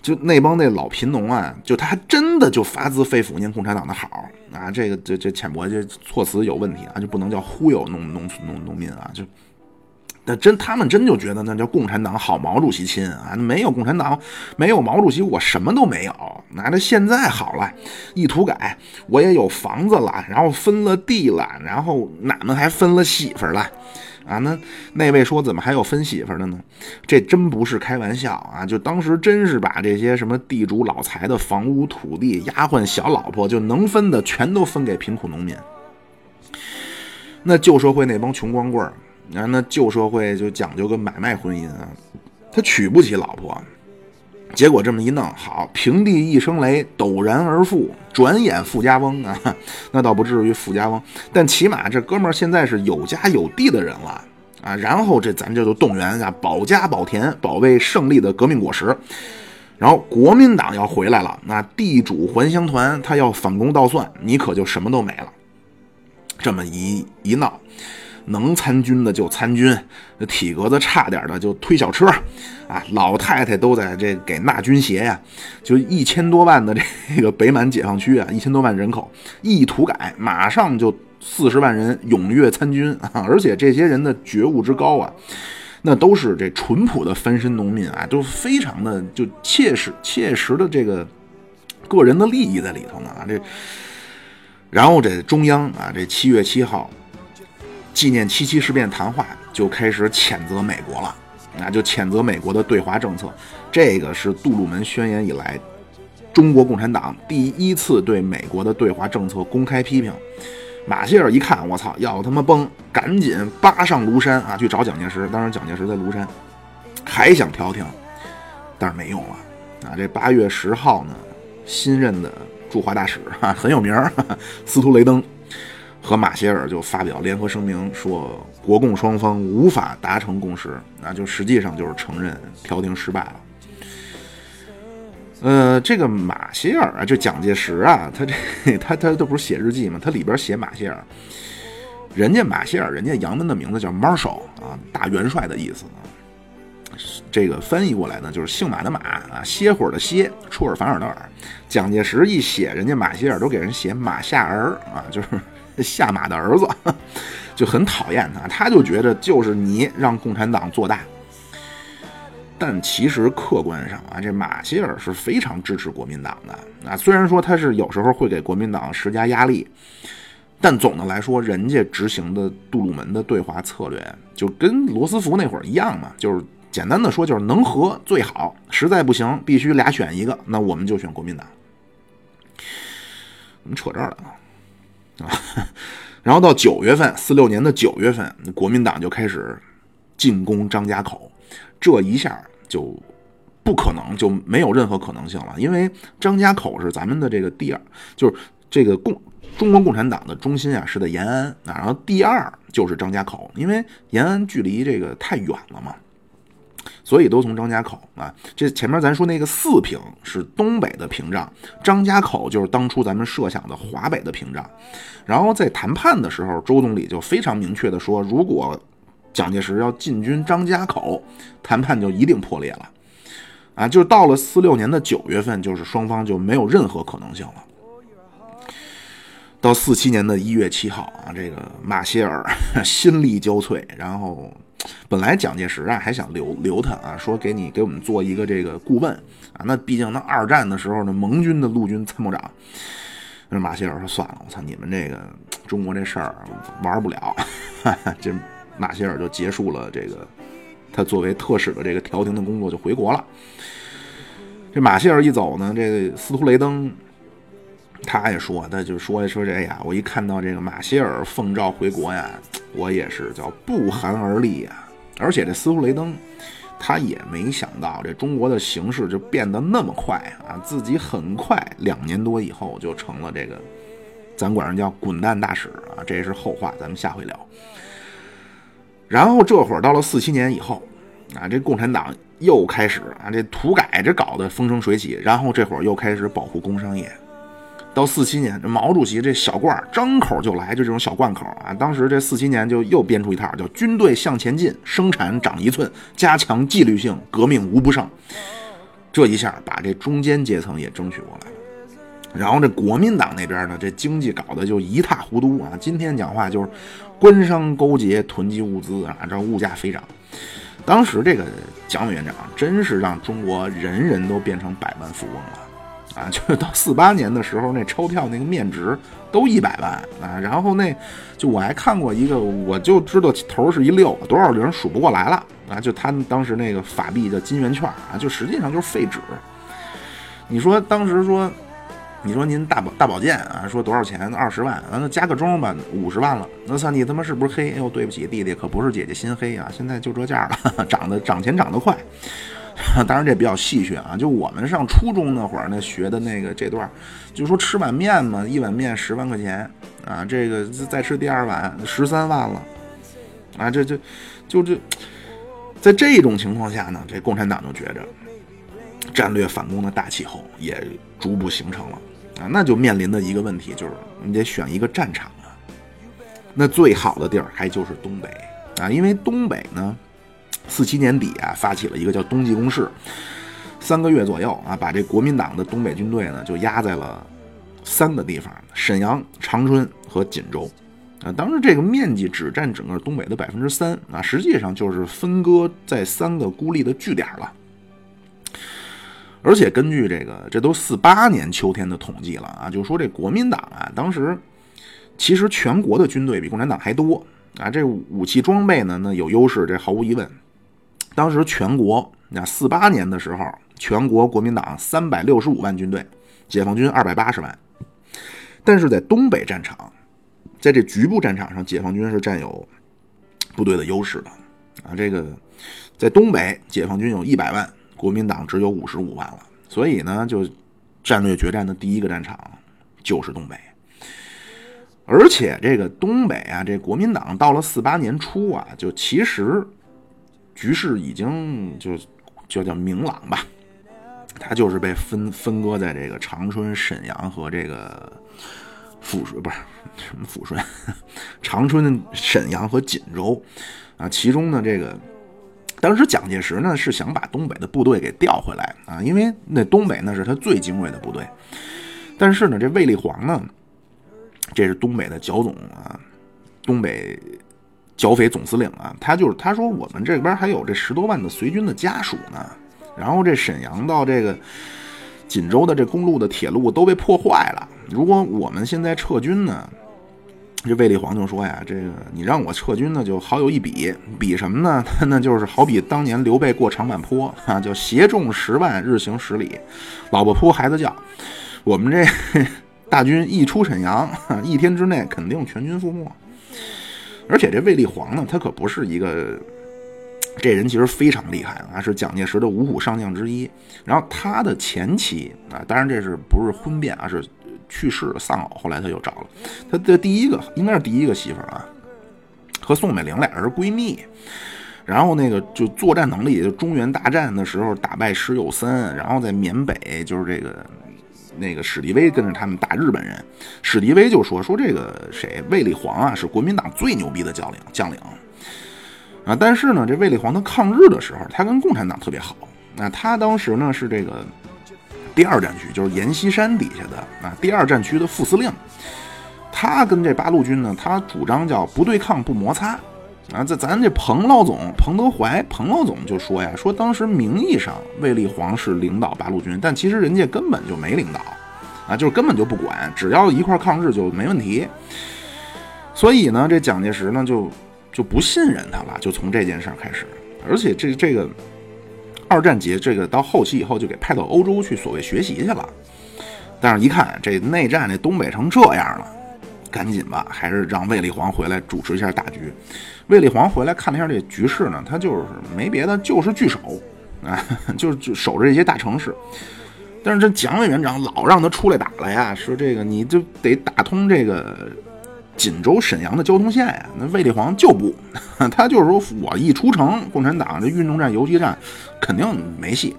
Speaker 2: 就那帮那老贫农啊，就他还真的就发自肺腑念共产党的好啊！这个这这浅薄这措辞有问题啊，就不能叫忽悠农农村农农民啊！就那真他们真就觉得那叫共产党好，毛主席亲啊！没有共产党，没有毛主席，我什么都没有。那这现在好了，一土改，我也有房子了，然后分了地了，然后俺们还分了媳妇了。啊，那那位说怎么还有分媳妇的呢？这真不是开玩笑啊！就当时真是把这些什么地主老财的房屋土地、丫鬟小老婆，就能分的全都分给贫苦农民。那旧社会那帮穷光棍儿，啊，那旧社会就讲究个买卖婚姻啊，他娶不起老婆。结果这么一弄，好，平地一声雷，陡然而富，转眼富家翁啊，那倒不至于富家翁，但起码这哥们儿现在是有家有地的人了啊。然后这咱这就动员啊，保家保田，保卫胜利的革命果实。然后国民党要回来了，那地主还乡团他要反攻倒算，你可就什么都没了。这么一一闹。能参军的就参军，体格子差点的就推小车，啊，老太太都在这给纳军鞋呀，就一千多万的这个北满解放区啊，一千多万人口，一土改，马上就四十万人踊跃参军啊，而且这些人的觉悟之高啊，那都是这淳朴的翻身农民啊，都非常的就切实切实的这个个人的利益在里头呢啊，这，然后这中央啊，这七月七号。纪念七七事变谈话就开始谴责美国了，那就谴责美国的对华政策。这个是杜鲁门宣言以来，中国共产党第一次对美国的对华政策公开批评。马歇尔一看，我操，要他妈崩，赶紧扒上庐山啊，去找蒋介石。当时蒋介石在庐山，还想调停，但是没用了。啊，这八月十号呢，新任的驻华大使哈很有名儿，司徒雷登。和马歇尔就发表联合声明，说国共双方无法达成共识，那就实际上就是承认调停失败了。呃，这个马歇尔啊，就蒋介石啊，他这他他都不是写日记吗？他里边写马歇尔，人家马歇尔，人家洋文的名字叫 Marshal 啊，大元帅的意思。这个翻译过来呢，就是姓马的马啊，歇会儿的歇，出尔反尔的尔。蒋介石一写人家马歇尔，都给人写马夏儿啊，就是。下马的儿子，就很讨厌他。他就觉得就是你让共产党做大。但其实客观上啊，这马歇尔是非常支持国民党的啊。虽然说他是有时候会给国民党施加压力，但总的来说，人家执行的杜鲁门的对华策略就跟罗斯福那会儿一样嘛，就是简单的说就是能和最好，实在不行必须俩选一个，那我们就选国民党。怎么扯这儿来了啊？然后到九月份，四六年的九月份，国民党就开始进攻张家口。这一下就不可能，就没有任何可能性了，因为张家口是咱们的这个第二，就是这个共中国共产党的中心啊，是在延安啊，然后第二就是张家口，因为延安距离这个太远了嘛，所以都从张家口啊。这前面咱说那个四平是东北的屏障，张家口就是当初咱们设想的华北的屏障。然后在谈判的时候，周总理就非常明确的说，如果蒋介石要进军张家口，谈判就一定破裂了，啊，就到了四六年的九月份，就是双方就没有任何可能性了。到四七年的一月七号啊，这个马歇尔 心力交瘁，然后本来蒋介石啊还想留留他啊，说给你给我们做一个这个顾问啊，那毕竟那二战的时候呢，盟军的陆军参谋长，那马歇尔说算了，我操，你们这个中国这事儿玩不了，这。马歇尔就结束了这个，他作为特使的这个调停的工作就回国了。这马歇尔一走呢，这个斯图雷登他也说，他就说说这呀，我一看到这个马歇尔奉召回国呀，我也是叫不寒而栗呀。而且这斯图雷登他也没想到，这中国的形势就变得那么快啊，自己很快两年多以后就成了这个，咱管人叫滚蛋大使啊，这是后话，咱们下回聊。然后这会儿到了四七年以后，啊，这共产党又开始啊，这土改这搞得风生水起。然后这会儿又开始保护工商业。到四七年，这毛主席这小罐张口就来，就这种小贯口啊。当时这四七年就又编出一套，叫“军队向前进，生产长一寸，加强纪律性，革命无不胜”。这一下把这中间阶层也争取过来了。然后这国民党那边呢，这经济搞得就一塌糊涂啊。今天讲话就是。官商勾结，囤积物资啊，这物价飞涨。当时这个蒋委员长真是让中国人人都变成百万富翁了啊！就是到四八年的时候，那钞票那个面值都一百万啊。然后那就我还看过一个，我就知道头是一六，多少零数不过来了啊！就他当时那个法币叫金圆券啊，就实际上就是废纸。你说当时说。你说您大保大保健啊？说多少钱？二十万，那加个钟吧，五十万了。那算你他妈是不是黑？哎呦，对不起，弟弟可不是姐姐心黑啊！现在就这价了，涨得涨钱涨得快。当然这比较戏谑啊。就我们上初中那会儿那学的那个这段，就说吃碗面嘛，一碗面十万块钱啊，这个再吃第二碗十三万了啊！这这就这，在这种情况下呢，这共产党就觉着战略反攻的大气候也逐步形成了。啊，那就面临的一个问题就是，你得选一个战场啊。那最好的地儿还就是东北啊，因为东北呢，四七年底啊，发起了一个叫冬季攻势，三个月左右啊，把这国民党的东北军队呢，就压在了三个地方：沈阳、长春和锦州。啊，当时这个面积只占整个东北的百分之三啊，实际上就是分割在三个孤立的据点了。而且根据这个，这都四八年秋天的统计了啊，就说这国民党啊，当时其实全国的军队比共产党还多啊，这武器装备呢，那有优势，这毫无疑问。当时全国那四八年的时候，全国国民党三百六十五万军队，解放军二百八十万，但是在东北战场，在这局部战场上，解放军是占有部队的优势的啊。这个在东北，解放军有一百万。国民党只有五十五万了，所以呢，就战略决战的第一个战场就是东北。而且这个东北啊，这国民党到了四八年初啊，就其实局势已经就就叫明朗吧，他就是被分分割在这个长春、沈阳和这个抚顺，不是什么抚顺，长春、沈阳和锦州啊，其中呢这个。当时蒋介石呢是想把东北的部队给调回来啊，因为那东北那是他最精锐的部队。但是呢，这卫立煌呢，这是东北的剿总啊，东北剿匪总司令啊，他就是他说我们这边还有这十多万的随军的家属呢，然后这沈阳到这个锦州的这公路的铁路都被破坏了，如果我们现在撤军呢？这卫立煌就说呀：“这个你让我撤军呢，就好有一比，比什么呢？那就是好比当年刘备过长坂坡啊，就携众十万，日行十里，老婆扑孩子叫。我们这 大军一出沈阳，一天之内肯定全军覆没。而且这卫立煌呢，他可不是一个这人，其实非常厉害啊，是蒋介石的五虎上将之一。然后他的前妻啊，当然这是不是婚变啊？是。”去世，丧偶。后来他又找了他的第一个，应该是第一个媳妇啊，和宋美龄俩人闺蜜。然后那个就作战能力，就中原大战的时候打败石友森，然后在缅北就是这个那个史迪威跟着他们打日本人。史迪威就说说这个谁卫立煌啊是国民党最牛逼的将领将领啊。但是呢，这卫立煌他抗日的时候，他跟共产党特别好。那他当时呢是这个。第二战区就是阎锡山底下的啊，第二战区的副司令，他跟这八路军呢，他主张叫不对抗不摩擦啊。这咱这彭老总彭德怀，彭老总就说呀，说当时名义上卫立煌是领导八路军，但其实人家根本就没领导啊，就是根本就不管，只要一块抗日就没问题。所以呢，这蒋介石呢就就不信任他了，就从这件事开始，而且这这个。二战结这个到后期以后就给派到欧洲去所谓学习去了，但是一看这内战这东北成这样了，赶紧吧，还是让卫立煌回来主持一下大局。卫立煌回来看了一下这局势呢，他就是没别的，就是据守啊，就是守着这些大城市。但是这蒋委员长老让他出来打了呀，说这个你就得打通这个。锦州、沈阳的交通线呀，那卫立煌就不，他就是说我一出城，共产党这运动战、游击战肯定没戏。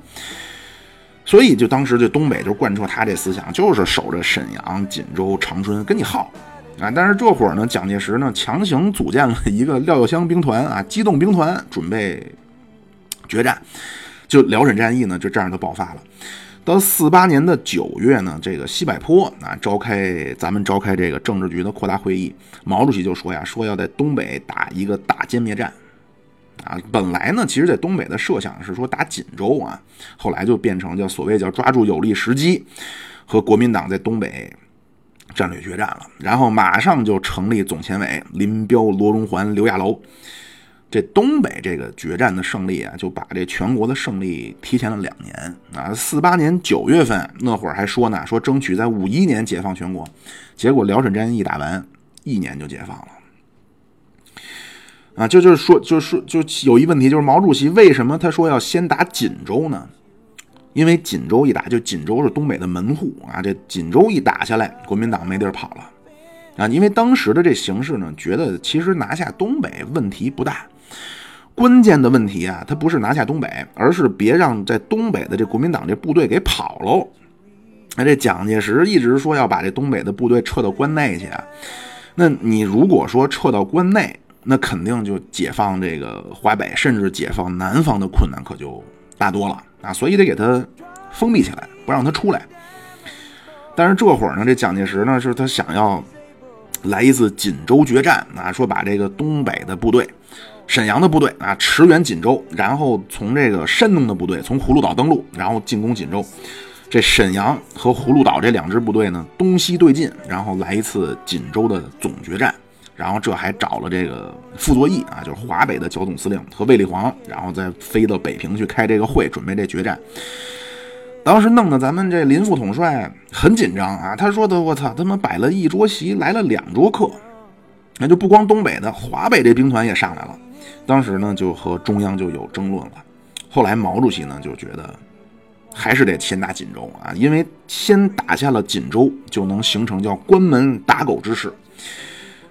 Speaker 2: 所以就当时这东北就贯彻他这思想，就是守着沈阳、锦州、长春跟你耗啊。但是这会儿呢，蒋介石呢强行组建了一个廖耀湘兵团啊，机动兵团准备决战，就辽沈战役呢就这样就爆发了。到四八年的九月呢，这个西柏坡啊召开咱们召开这个政治局的扩大会议，毛主席就说呀，说要在东北打一个大歼灭战，啊，本来呢，其实在东北的设想是说打锦州啊，后来就变成叫所谓叫抓住有利时机，和国民党在东北战略决战了，然后马上就成立总前委，林彪、罗荣桓、刘亚楼。这东北这个决战的胜利啊，就把这全国的胜利提前了两年啊。四八年九月份那会儿还说呢，说争取在五一年解放全国，结果辽沈战役一打完，一年就解放了。啊，就就是说，就是说，就有一问题，就是毛主席为什么他说要先打锦州呢？因为锦州一打，就锦州是东北的门户啊。这锦州一打下来，国民党没地儿跑了啊。因为当时的这形势呢，觉得其实拿下东北问题不大。关键的问题啊，他不是拿下东北，而是别让在东北的这国民党这部队给跑喽。那这蒋介石一直说要把这东北的部队撤到关内去啊。那你如果说撤到关内，那肯定就解放这个华北，甚至解放南方的困难可就大多了啊。所以得给他封闭起来，不让他出来。但是这会儿呢，这蒋介石呢，是他想要来一次锦州决战啊，说把这个东北的部队。沈阳的部队啊，驰援锦州，然后从这个山东的部队从葫芦岛登陆，然后进攻锦州。这沈阳和葫芦岛这两支部队呢，东西对进，然后来一次锦州的总决战。然后这还找了这个傅作义啊，就是华北的剿总司令和卫立煌，然后再飞到北平去开这个会，准备这决战。当时弄得咱们这林副统帅很紧张啊，他说的我操，他妈摆了一桌席，来了两桌客，那就不光东北的，华北这兵团也上来了。当时呢，就和中央就有争论了。后来毛主席呢就觉得，还是得先打锦州啊，因为先打下了锦州，就能形成叫关门打狗之势。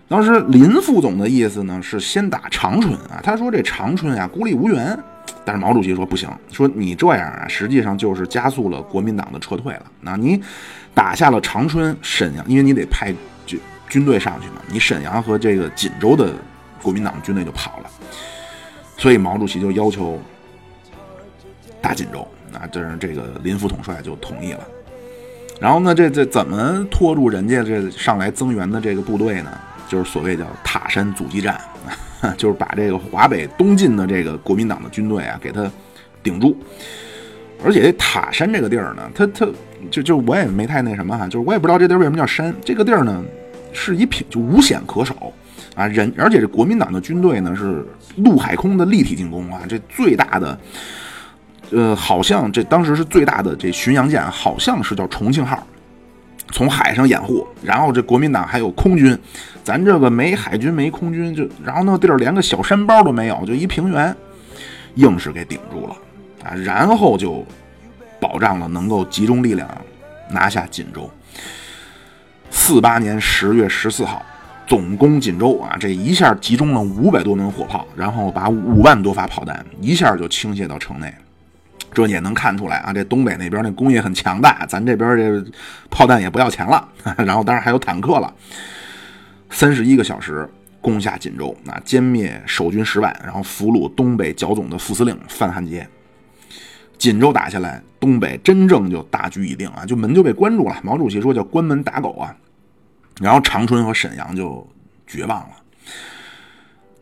Speaker 2: 当时林副总的意思呢是先打长春啊，他说这长春啊孤立无援，但是毛主席说不行，说你这样啊，实际上就是加速了国民党的撤退了。那你打下了长春、沈阳，因为你得派军军队上去嘛，你沈阳和这个锦州的。国民党军队就跑了，所以毛主席就要求打锦州，那这是这个林副统帅就同意了。然后呢，这这怎么拖住人家这上来增援的这个部队呢？就是所谓叫塔山阻击战，就是把这个华北东进的这个国民党的军队啊，给他顶住。而且这塔山这个地儿呢，它它就就我也没太那什么哈，就是我也不知道这地儿为什么叫山。这个地儿呢，是一品就无险可守啊，人而且这国民党的军队呢是陆海空的立体进攻啊，这最大的，呃，好像这当时是最大的这巡洋舰，好像是叫重庆号，从海上掩护，然后这国民党还有空军，咱这个没海军没空军，就然后那地儿连个小山包都没有，就一平原，硬是给顶住了。啊，然后就保障了能够集中力量拿下锦州。四八年十月十四号，总攻锦州啊，这一下集中了五百多门火炮，然后把五万多发炮弹一下就倾泻到城内。这也能看出来啊，这东北那边那工业很强大，咱这边这炮弹也不要钱了。然后当然还有坦克了，三十一个小时攻下锦州，啊，歼灭守军十万，然后俘虏东北剿总的副司令范汉杰。锦州打下来，东北真正就大局已定啊，就门就被关住了。毛主席说叫关门打狗啊，然后长春和沈阳就绝望了。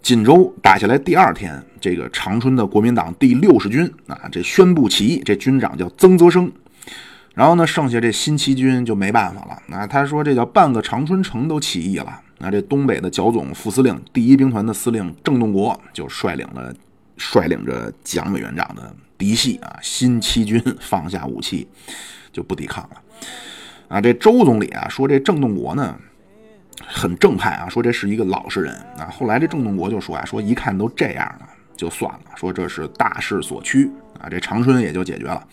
Speaker 2: 锦州打下来第二天，这个长春的国民党第六十军啊，这宣布起义，这军长叫曾泽生。然后呢，剩下这新七军就没办法了。那他说这叫半个长春城都起义了。那这东北的剿总副司令第一兵团的司令郑洞国就率领了，率领着蒋委员长的。嫡系啊，新七军放下武器就不抵抗了啊！这周总理啊说这郑洞国呢很正派啊，说这是一个老实人啊。后来这郑洞国就说啊，说一看都这样了，就算了，说这是大势所趋啊，这长春也就解决了。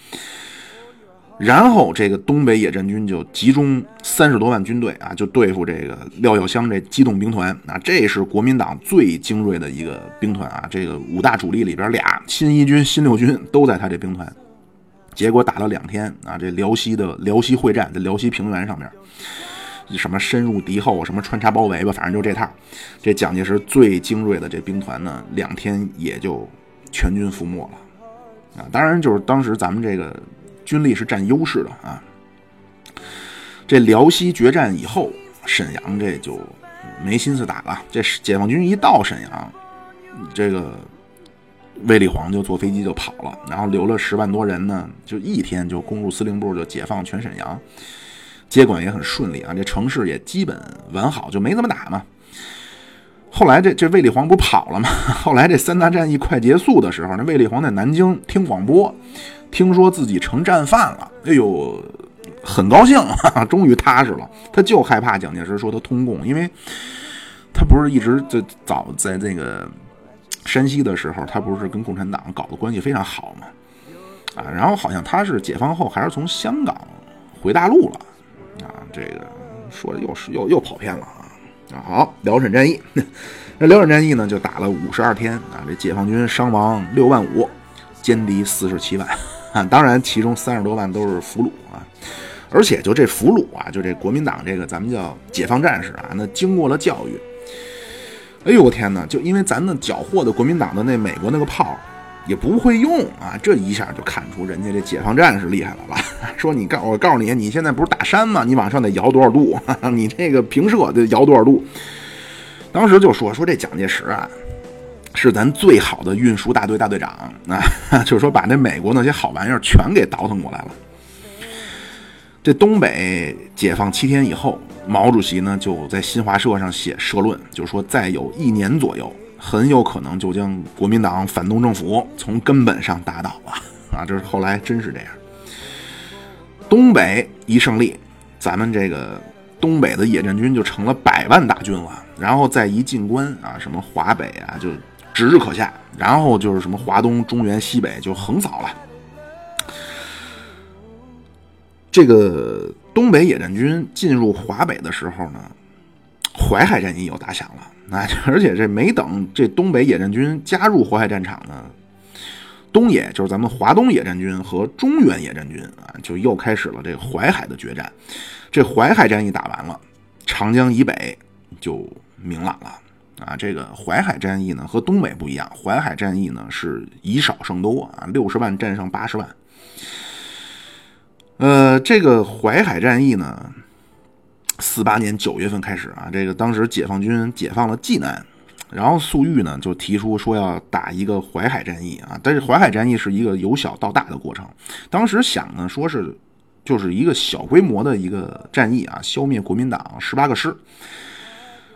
Speaker 2: 然后这个东北野战军就集中三十多万军队啊，就对付这个廖耀湘这机动兵团啊，这是国民党最精锐的一个兵团啊。这个五大主力里边俩新一军、新六军都在他这兵团。结果打了两天啊，这辽西的辽西会战，在辽西平原上面，什么深入敌后，什么穿插包围吧，反正就这套。这蒋介石最精锐的这兵团呢，两天也就全军覆没了啊。当然，就是当时咱们这个。军力是占优势的啊！这辽西决战以后，沈阳这就没心思打了。这解放军一到沈阳，这个卫立煌就坐飞机就跑了，然后留了十万多人呢，就一天就攻入司令部，就解放全沈阳，接管也很顺利啊！这城市也基本完好，就没怎么打嘛。后来这这卫立煌不跑了吗？后来这三大战役快结束的时候，那卫立煌在南京听广播。听说自己成战犯了，哎呦，很高兴，终于踏实了。他就害怕蒋介石说他通共，因为他不是一直就早在那个山西的时候，他不是跟共产党搞的关系非常好嘛？啊，然后好像他是解放后还是从香港回大陆了啊？这个说的又是又又跑偏了！啊，好，辽沈战役，那 辽沈战役呢就打了五十二天啊，这解放军伤亡六万五，歼敌四十七万。啊，当然，其中三十多万都是俘虏啊，而且就这俘虏啊，就这国民党这个咱们叫解放战士啊，那经过了教育。哎呦我天哪！就因为咱那缴获的国民党的那美国那个炮也不会用啊，这一下就看出人家这解放战士厉害了吧？说你告我告诉你，你现在不是打山吗？你往上得摇多少度？你这个平射得摇多少度？当时就说说这蒋介石啊。是咱最好的运输大队大队长啊，就是说把那美国那些好玩意儿全给倒腾过来了。这东北解放七天以后，毛主席呢就在新华社上写社论，就说再有一年左右，很有可能就将国民党反动政府从根本上打倒了啊！这是后来真是这样。东北一胜利，咱们这个东北的野战军就成了百万大军了，然后再一进关啊，什么华北啊，就。指日可下，然后就是什么华东、中原、西北就横扫了。这个东北野战军进入华北的时候呢，淮海战役又打响了。那 而且这没等这东北野战军加入淮海战场呢，东野就是咱们华东野战军和中原野战军啊，就又开始了这淮海的决战。这淮海战役打完了，长江以北就明朗了。啊，这个淮海战役呢和东北不一样，淮海战役呢是以少胜多啊，六十万战胜八十万。呃，这个淮海战役呢，四八年九月份开始啊，这个当时解放军解放了济南，然后粟裕呢就提出说要打一个淮海战役啊，但是淮海战役是一个由小到大的过程，当时想呢说是就是一个小规模的一个战役啊，消灭国民党十八个师。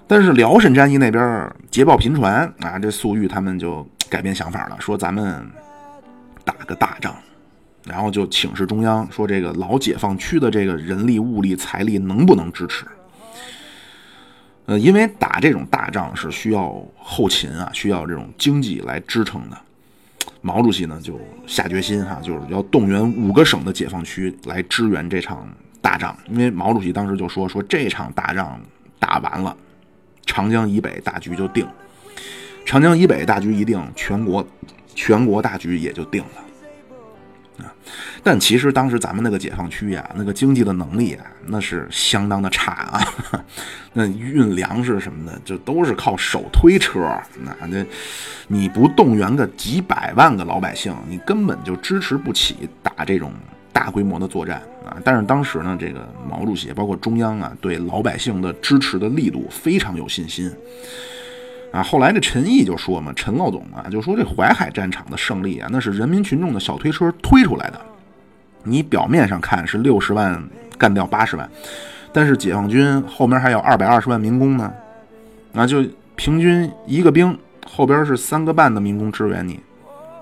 Speaker 2: 但是辽沈战役那边捷报频传啊，这粟裕他们就改变想法了，说咱们打个大仗，然后就请示中央说，这个老解放区的这个人力、物力、财力能不能支持？呃，因为打这种大仗是需要后勤啊，需要这种经济来支撑的。毛主席呢就下决心哈，就是要动员五个省的解放区来支援这场大仗。因为毛主席当时就说说这场大仗打完了。长江以北大局就定，长江以北大局一定，全国全国大局也就定了啊！但其实当时咱们那个解放区呀，那个经济的能力啊，那是相当的差啊。那运粮食什么的，就都是靠手推车。那这你不动员个几百万个老百姓，你根本就支持不起打这种。大规模的作战啊！但是当时呢，这个毛主席包括中央啊，对老百姓的支持的力度非常有信心啊。后来这陈毅就说嘛，陈老总啊，就说这淮海战场的胜利啊，那是人民群众的小推车推出来的。你表面上看是六十万干掉八十万，但是解放军后面还有二百二十万民工呢，那，就平均一个兵后边是三个半的民工支援你。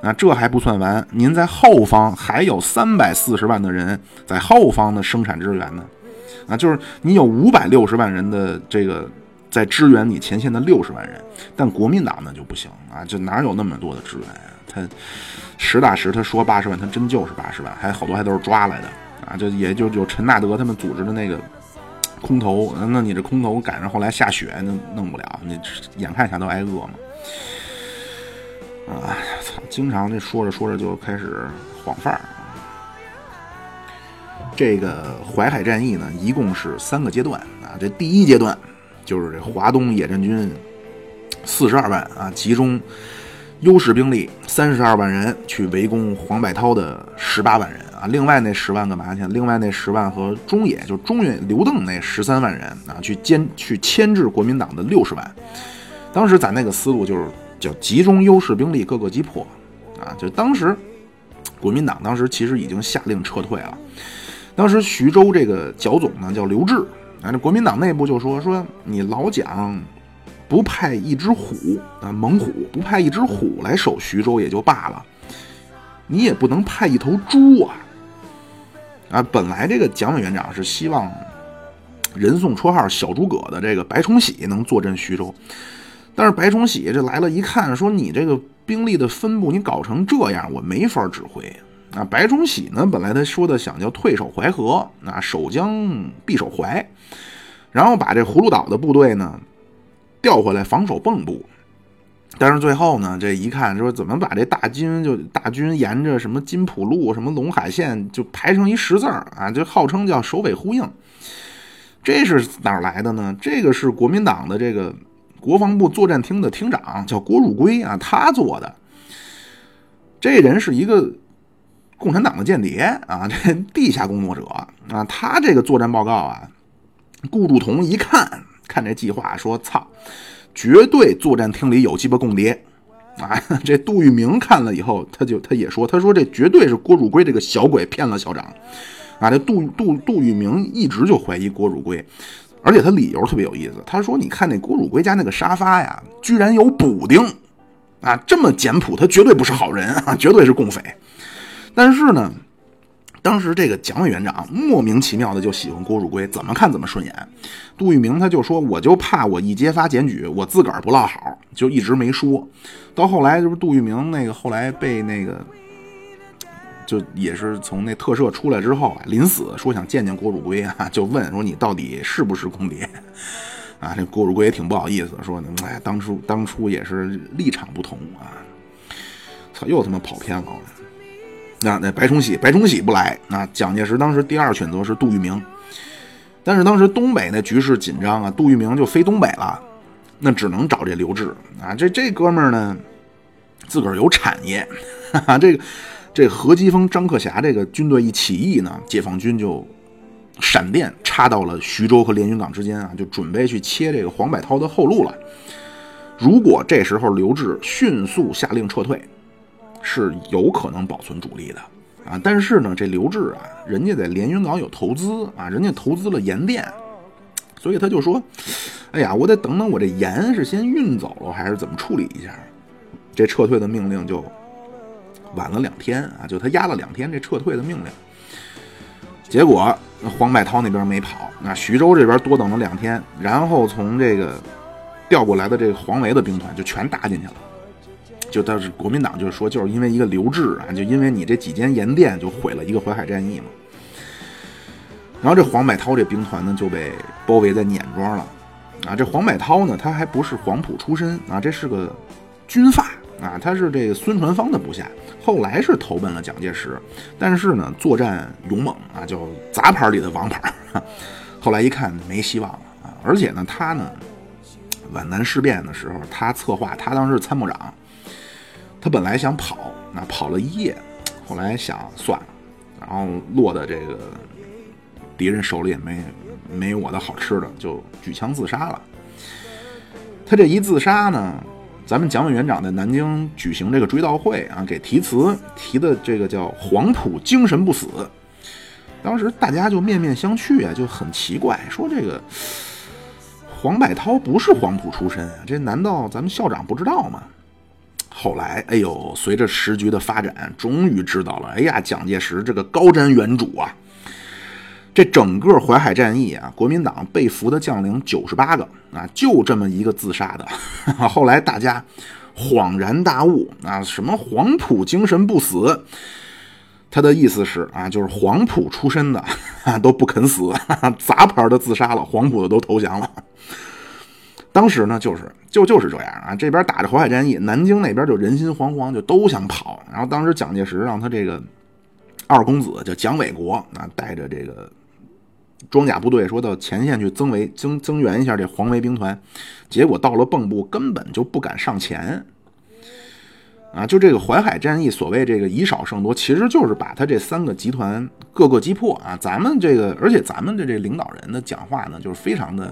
Speaker 2: 啊，这还不算完，您在后方还有三百四十万的人在后方的生产支援呢。啊，就是你有五百六十万人的这个在支援你前线的六十万人，但国民党呢就不行啊，就哪有那么多的支援啊？他实打实他说八十万，他真就是八十万，还好多还都是抓来的啊。就也就有陈纳德他们组织的那个空投，那你这空投赶上后来下雪，那弄不了，你眼看下都挨饿嘛。啊，操！经常这说着说着就开始晃范儿。这个淮海战役呢，一共是三个阶段啊。这第一阶段就是这华东野战军四十二万啊，集中优势兵力三十二万人去围攻黄百韬的十八万人啊。另外那十万干嘛去？另外那十万和中野，就中原刘邓那十三万人啊，去监去牵制国民党的六十万。当时咱那个思路就是。叫集中优势兵力，各个击破，啊，就当时国民党当时其实已经下令撤退了。当时徐州这个剿总呢叫刘志，啊，这国民党内部就说说你老蒋不派一只虎啊，猛虎不派一只虎来守徐州也就罢了，你也不能派一头猪啊！啊，本来这个蒋委员长是希望人送绰号小诸葛的这个白崇禧能坐镇徐州。但是白崇禧这来了一看，说你这个兵力的分布你搞成这样，我没法指挥啊。白崇禧呢，本来他说的想叫退守淮河，啊，守江必守淮，然后把这葫芦岛的部队呢调回来防守蚌埠。但是最后呢，这一看说怎么把这大军就大军沿着什么金浦路、什么陇海线就排成一十字啊，就号称叫首尾呼应。这是哪来的呢？这个是国民党的这个。国防部作战厅的厅长叫郭汝瑰啊，他做的。这人是一个共产党的间谍啊，这地下工作者啊。他这个作战报告啊，顾祝同一看，看这计划说：“操，绝对作战厅里有鸡巴共谍啊！” 这杜聿明看了以后，他就他也说：“他说这绝对是郭汝瑰这个小鬼骗了校长啊！”这杜杜杜聿明一直就怀疑郭汝瑰。而且他理由特别有意思，他说：“你看那郭汝瑰家那个沙发呀，居然有补丁，啊，这么简朴，他绝对不是好人啊，绝对是共匪。”但是呢，当时这个蒋委员长莫名其妙的就喜欢郭汝瑰，怎么看怎么顺眼。杜聿明他就说：“我就怕我一揭发检举，我自个儿不落好，就一直没说。到后来就是杜聿明那个后来被那个。”就也是从那特赦出来之后啊，临死说想见见郭汝瑰啊，就问说你到底是不是空谍 啊？这郭汝瑰也挺不好意思，说，哎，当初当初也是立场不同啊。操，又他妈跑偏了。那那白崇禧，白崇禧不来，那蒋介石当时第二选择是杜聿明，但是当时东北那局势紧张啊，杜聿明就飞东北了，那只能找这刘志啊。这这哥们儿呢，自个儿有产业，哈哈，这个。这何基峰、张克侠这个军队一起义呢，解放军就闪电插到了徐州和连云港之间啊，就准备去切这个黄百韬的后路了。如果这时候刘志迅速下令撤退，是有可能保存主力的啊。但是呢，这刘志啊，人家在连云港有投资啊，人家投资了盐店，所以他就说：“哎呀，我得等等，我这盐是先运走了，还是怎么处理一下？”这撤退的命令就。晚了两天啊，就他压了两天这撤退的命令，结果黄百韬那边没跑，那徐州这边多等了两天，然后从这个调过来的这个黄维的兵团就全打进去了，就当时国民党就是说，就是因为一个刘志啊，就因为你这几间盐店就毁了一个淮海战役嘛，然后这黄百韬这兵团呢就被包围在碾庄了，啊，这黄百韬呢他还不是黄埔出身啊，这是个军阀。啊，他是这个孙传芳的部下，后来是投奔了蒋介石，但是呢，作战勇猛啊，就杂牌里的王牌。后来一看没希望了啊，而且呢，他呢，皖南事变的时候，他策划，他当时是参谋长，他本来想跑，那跑了一夜，后来想算了，然后落在这个敌人手里也没没有我的好吃的，就举枪自杀了。他这一自杀呢？咱们蒋委员长在南京举行这个追悼会啊，给题词提的这个叫“黄埔精神不死”。当时大家就面面相觑啊，就很奇怪，说这个黄百韬不是黄埔出身啊，这难道咱们校长不知道吗？后来，哎呦，随着时局的发展，终于知道了。哎呀，蒋介石这个高瞻远瞩啊！这整个淮海战役啊，国民党被俘的将领九十八个啊，就这么一个自杀的。后来大家恍然大悟啊，什么黄埔精神不死？他的意思是啊，就是黄埔出身的啊都不肯死，杂牌的自杀了，黄埔的都投降了。当时呢，就是就就是这样啊，这边打着淮海战役，南京那边就人心惶惶，就都想跑。然后当时蒋介石让他这个二公子叫蒋纬国啊，带着这个。装甲部队说到前线去增维增增援一下这黄维兵团，结果到了蚌埠根本就不敢上前。啊，就这个淮海战役，所谓这个以少胜多，其实就是把他这三个集团各个击破啊。咱们这个，而且咱们的这领导人的讲话呢，就是非常的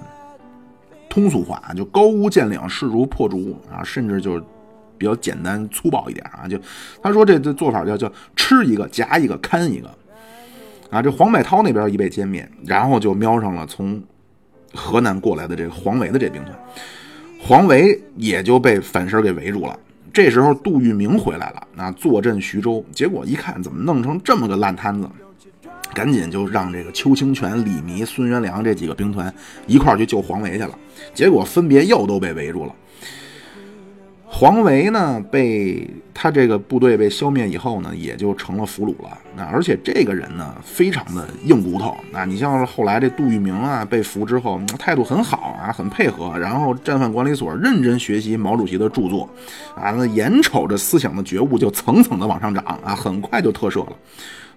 Speaker 2: 通俗化，就高屋建瓴，势如破竹啊，甚至就是比较简单粗暴一点啊。就他说这这做法叫叫吃一个夹一个看一个。啊，这黄百韬那边一被歼灭，然后就瞄上了从河南过来的这个黄维的这兵团，黄维也就被反身给围住了。这时候杜聿明回来了，啊，坐镇徐州，结果一看怎么弄成这么个烂摊子，赶紧就让这个邱清泉、李弥、孙元良这几个兵团一块去救黄维去了，结果分别又都被围住了。黄维呢，被他这个部队被消灭以后呢，也就成了俘虏了。那而且这个人呢，非常的硬骨头。那你像是后来这杜聿明啊，被俘之后，态度很好啊，很配合。然后战犯管理所认真学习毛主席的著作，啊，那眼瞅着思想的觉悟就层层的往上涨啊，很快就特赦了。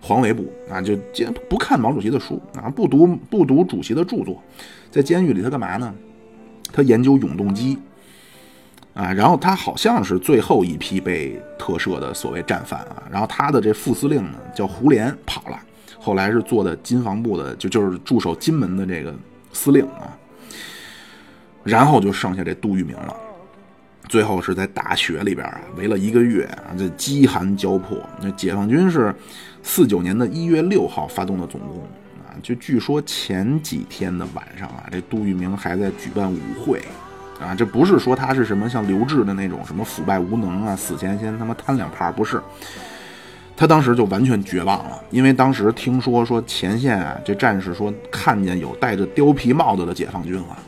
Speaker 2: 黄维部啊，就监不看毛主席的书啊，不读不读主席的著作，在监狱里他干嘛呢？他研究永动机。啊，然后他好像是最后一批被特赦的所谓战犯啊，然后他的这副司令呢叫胡琏跑了，后来是做的金防部的，就就是驻守金门的这个司令啊，然后就剩下这杜聿明了，最后是在大雪里边啊围了一个月啊，这饥寒交迫，那解放军是四九年的一月六号发动的总攻啊，就据说前几天的晚上啊，这杜聿明还在举办舞会。啊，这不是说他是什么像刘志的那种什么腐败无能啊，死前先他妈贪两盘，不是。他当时就完全绝望了，因为当时听说说前线啊，这战士说看见有戴着貂皮帽子的解放军了。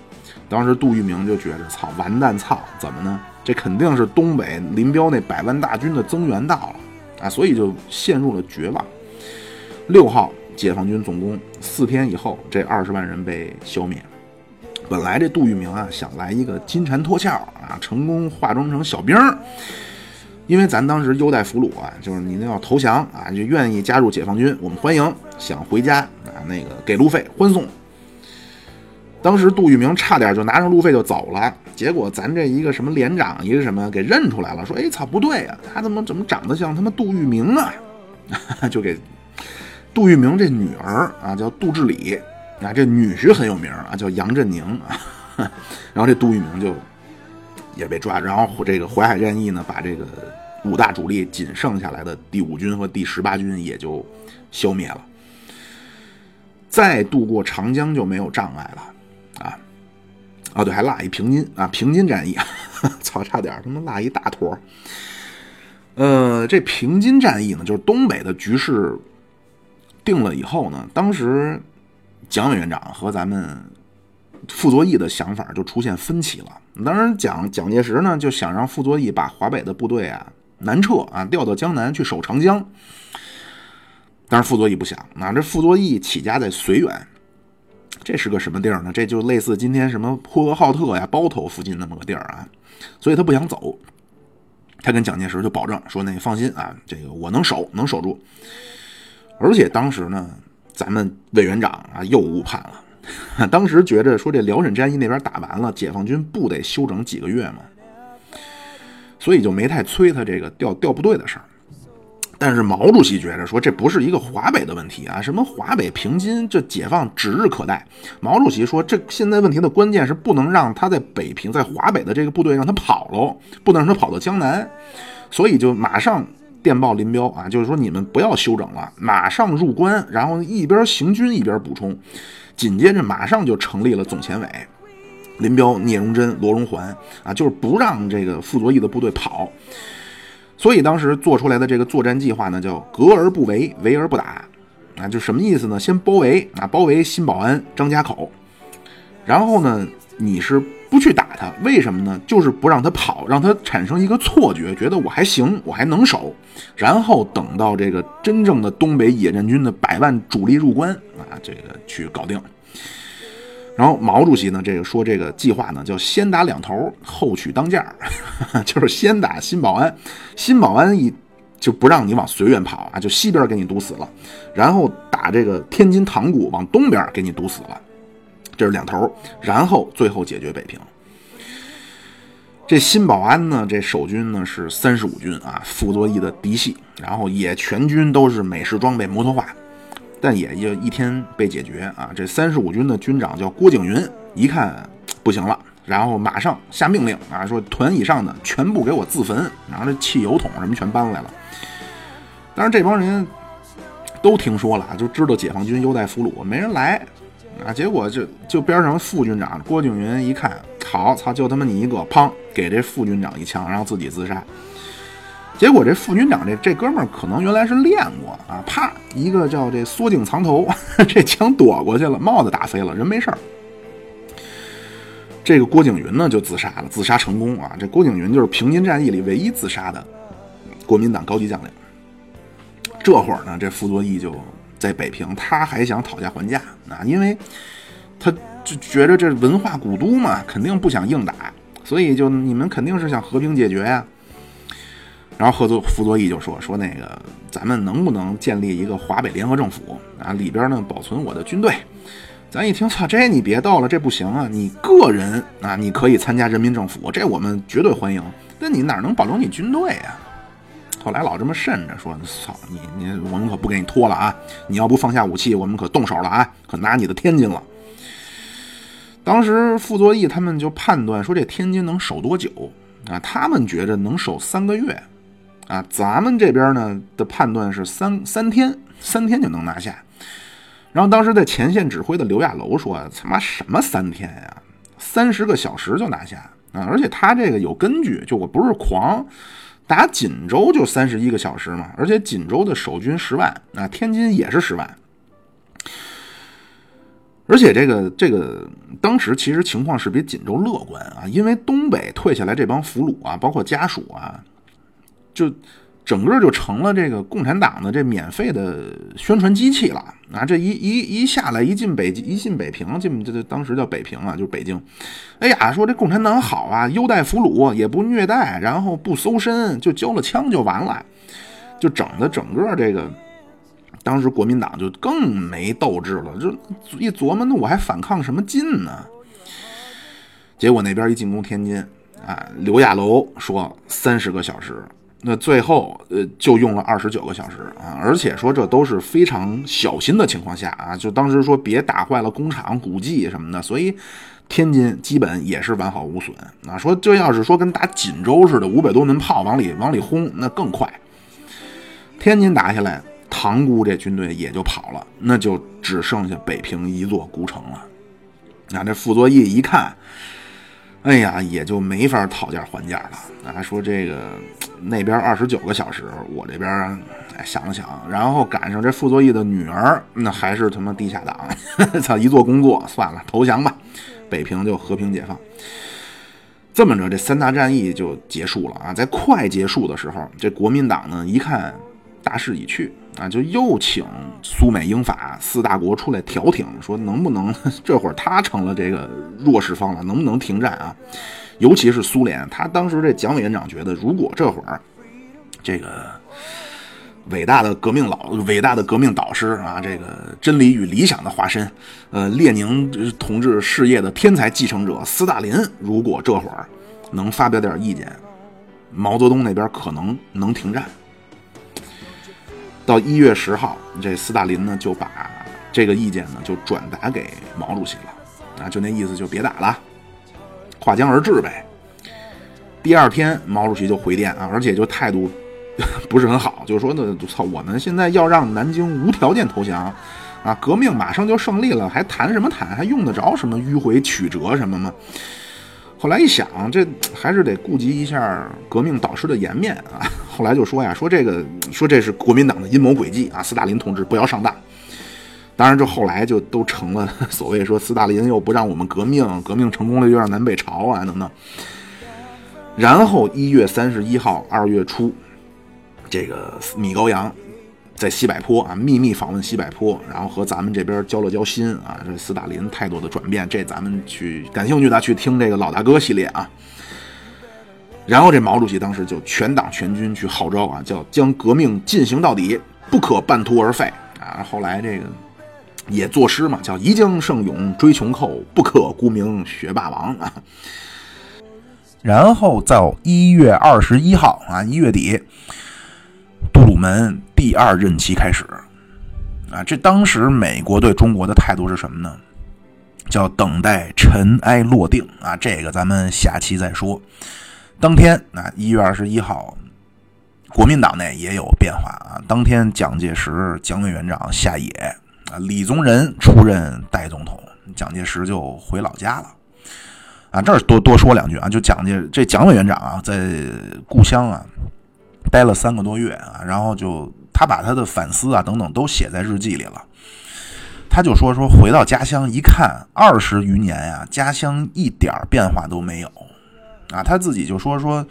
Speaker 2: 当时杜聿明就觉着操完蛋操，怎么呢？这肯定是东北林彪那百万大军的增援到了啊，所以就陷入了绝望。六号解放军总攻，四天以后，这二十万人被消灭。本来这杜聿明啊想来一个金蝉脱壳啊，成功化妆成小兵儿，因为咱当时优待俘虏啊，就是您要投降啊，就愿意加入解放军，我们欢迎。想回家啊，那个给路费欢送。当时杜聿明差点就拿上路费就走了，结果咱这一个什么连长一个什么给认出来了，说哎操不对呀，他怎么怎么长得像他妈杜聿明啊？就给杜聿明这女儿啊叫杜志礼啊，这女婿很有名啊，叫杨振宁啊。然后这杜聿明就也被抓，然后这个淮海战役呢，把这个五大主力仅剩下来的第五军和第十八军也就消灭了。再渡过长江就没有障碍了啊！哦，对，还落一平津啊，平津战役，操，差点他妈落一大坨。呃，这平津战役呢，就是东北的局势定了以后呢，当时蒋委员长和咱们傅作义的想法就出现分歧了。当然，蒋蒋介石呢就想让傅作义把华北的部队啊南撤啊，调到江南去守长江。但是傅作义不想，那这傅作义起家在绥远，这是个什么地儿呢？这就类似今天什么呼和浩特呀、包头附近那么个地儿啊，所以他不想走。他跟蒋介石就保证说：“那放心啊，这个我能守，能守住。而且当时呢，咱们委员长啊又误判了，当时觉着说这辽沈战役那边打完了，解放军不得休整几个月吗？所以就没太催他这个调调部队的事儿。”但是毛主席觉着说这不是一个华北的问题啊，什么华北平津，这解放指日可待。毛主席说，这现在问题的关键是不能让他在北平，在华北的这个部队让他跑喽，不能让他跑到江南，所以就马上电报林彪啊，就是说你们不要休整了，马上入关，然后一边行军一边补充。紧接着马上就成立了总前委，林彪、聂荣臻、罗荣桓啊，就是不让这个傅作义的部队跑。所以当时做出来的这个作战计划呢，叫隔而不围，围而不打，啊，就什么意思呢？先包围啊，包围新保安、张家口，然后呢，你是不去打他，为什么呢？就是不让他跑，让他产生一个错觉，觉得我还行，我还能守，然后等到这个真正的东北野战军的百万主力入关啊，这个去搞定。然后毛主席呢，这个说这个计划呢，叫先打两头，后取当间 就是先打新保安，新保安一就不让你往绥远跑啊，就西边给你堵死了，然后打这个天津塘沽，往东边给你堵死了，这是两头，然后最后解决北平。这新保安呢，这守军呢是三十五军啊，傅作义的嫡系，然后也全军都是美式装备，摩托化。但也就一天被解决啊！这三十五军的军长叫郭景云，一看不行了，然后马上下命令啊，说团以上的全部给我自焚，然后这汽油桶什么全搬来了。但是这帮人都听说了，就知道解放军优待俘虏，没人来啊。结果就就边上副军长郭景云一看，好操，就他妈你一个，砰，给这副军长一枪，然后自己自杀。结果这副军长这这哥们儿可能原来是练过啊，啪一个叫这缩颈藏头，这枪躲过去了，帽子打飞了，人没事儿。这个郭景云呢就自杀了，自杀成功啊！这郭景云就是平津战役里唯一自杀的国民党高级将领。这会儿呢，这傅作义就在北平，他还想讨价还价啊，因为他就觉得这文化古都嘛，肯定不想硬打，所以就你们肯定是想和平解决呀。然后，贺作傅作义就说：“说那个，咱们能不能建立一个华北联合政府啊？里边呢保存我的军队。”咱一听，操，这你别逗了，这不行啊！你个人啊，你可以参加人民政府，这我们绝对欢迎。但你哪能保留你军队啊？后来老这么慎着说：“操你你，我们可不给你拖了啊！你要不放下武器，我们可动手了啊！可拿你的天津了。”当时傅作义他们就判断说：“这天津能守多久啊？他们觉着能守三个月。”啊，咱们这边呢的判断是三三天，三天就能拿下。然后当时在前线指挥的刘亚楼说：“他妈什么三天呀？三十个小时就拿下啊！而且他这个有根据，就我不是狂，打锦州就三十一个小时嘛。而且锦州的守军十万啊，天津也是十万。而且这个这个当时其实情况是比锦州乐观啊，因为东北退下来这帮俘虏啊，包括家属啊。”就整个就成了这个共产党的这免费的宣传机器了啊！这一一一下来，一进北一进北平，进这这当时叫北平啊，就是北京。哎呀，说这共产党好啊，优待俘虏，也不虐待，然后不搜身，就交了枪就完了，就整的整个这个当时国民党就更没斗志了，就一琢磨，那我还反抗什么劲呢？结果那边一进攻天津。啊，刘亚楼说三十个小时那最后呃就用了二十九个小时啊，而且说这都是非常小心的情况下啊，就当时说别打坏了工厂古迹什么的，所以天津基本也是完好无损啊。说这要是说跟打锦州似的，五百多门炮往里往里轰，那更快。天津打下来，塘沽这军队也就跑了，那就只剩下北平一座孤城了。那这傅作义一看。哎呀，也就没法讨价还价了。啊，说这个那边二十九个小时，我这边想了想，然后赶上这傅作义的女儿，那还是他妈地下党，操！一做工作算了，投降吧，北平就和平解放。这么着，这三大战役就结束了啊。在快结束的时候，这国民党呢一看大势已去。啊，就又请苏美英法四大国出来调停，说能不能 这会儿他成了这个弱势方了，能不能停战啊？尤其是苏联，他当时这蒋委员长觉得，如果这会儿这个伟大的革命老、伟大的革命导师啊，这个真理与理想的化身，呃，列宁同志事业的天才继承者斯大林，如果这会儿能发表点意见，毛泽东那边可能能停战。到一月十号，这斯大林呢就把这个意见呢就转达给毛主席了，啊，就那意思就别打了，划江而治呗。第二天，毛主席就回电啊，而且就态度 不是很好，就说呢，操，我们现在要让南京无条件投降，啊，革命马上就胜利了，还谈什么谈？还用得着什么迂回曲折什么吗？后来一想，这还是得顾及一下革命导师的颜面啊。后来就说呀，说这个，说这是国民党的阴谋诡计啊，斯大林同志不要上当。当然，这后来就都成了 所谓说斯大林又不让我们革命，革命成功了又让南北朝啊等等。然后一月三十一号，二月初，这个米高扬。在西柏坡啊，秘密访问西柏坡，然后和咱们这边交了交心啊。这斯大林态度的转变，这咱们去感兴趣的去听这个老大哥系列啊。然后这毛主席当时就全党全军去号召啊，叫将革命进行到底，不可半途而废啊。后来这个也作诗嘛，叫“一将胜勇追穷寇，不可沽名学霸王”啊。然后到一月二十一号啊，一月底。杜鲁门第二任期开始，啊，这当时美国对中国的态度是什么呢？叫等待尘埃落定啊，这个咱们下期再说。当天啊，一月二十一号，国民党内也有变化啊。当天，蒋介石蒋委员长下野啊，李宗仁出任代总统，蒋介石就回老家了。啊，这儿多多说两句啊，就蒋介这蒋委员长啊，在故乡啊。待了三个多月啊，然后就他把他的反思啊等等都写在日记里了。他就说说回到家乡一看，二十余年呀，家乡一点变化都没有啊。他自己就说说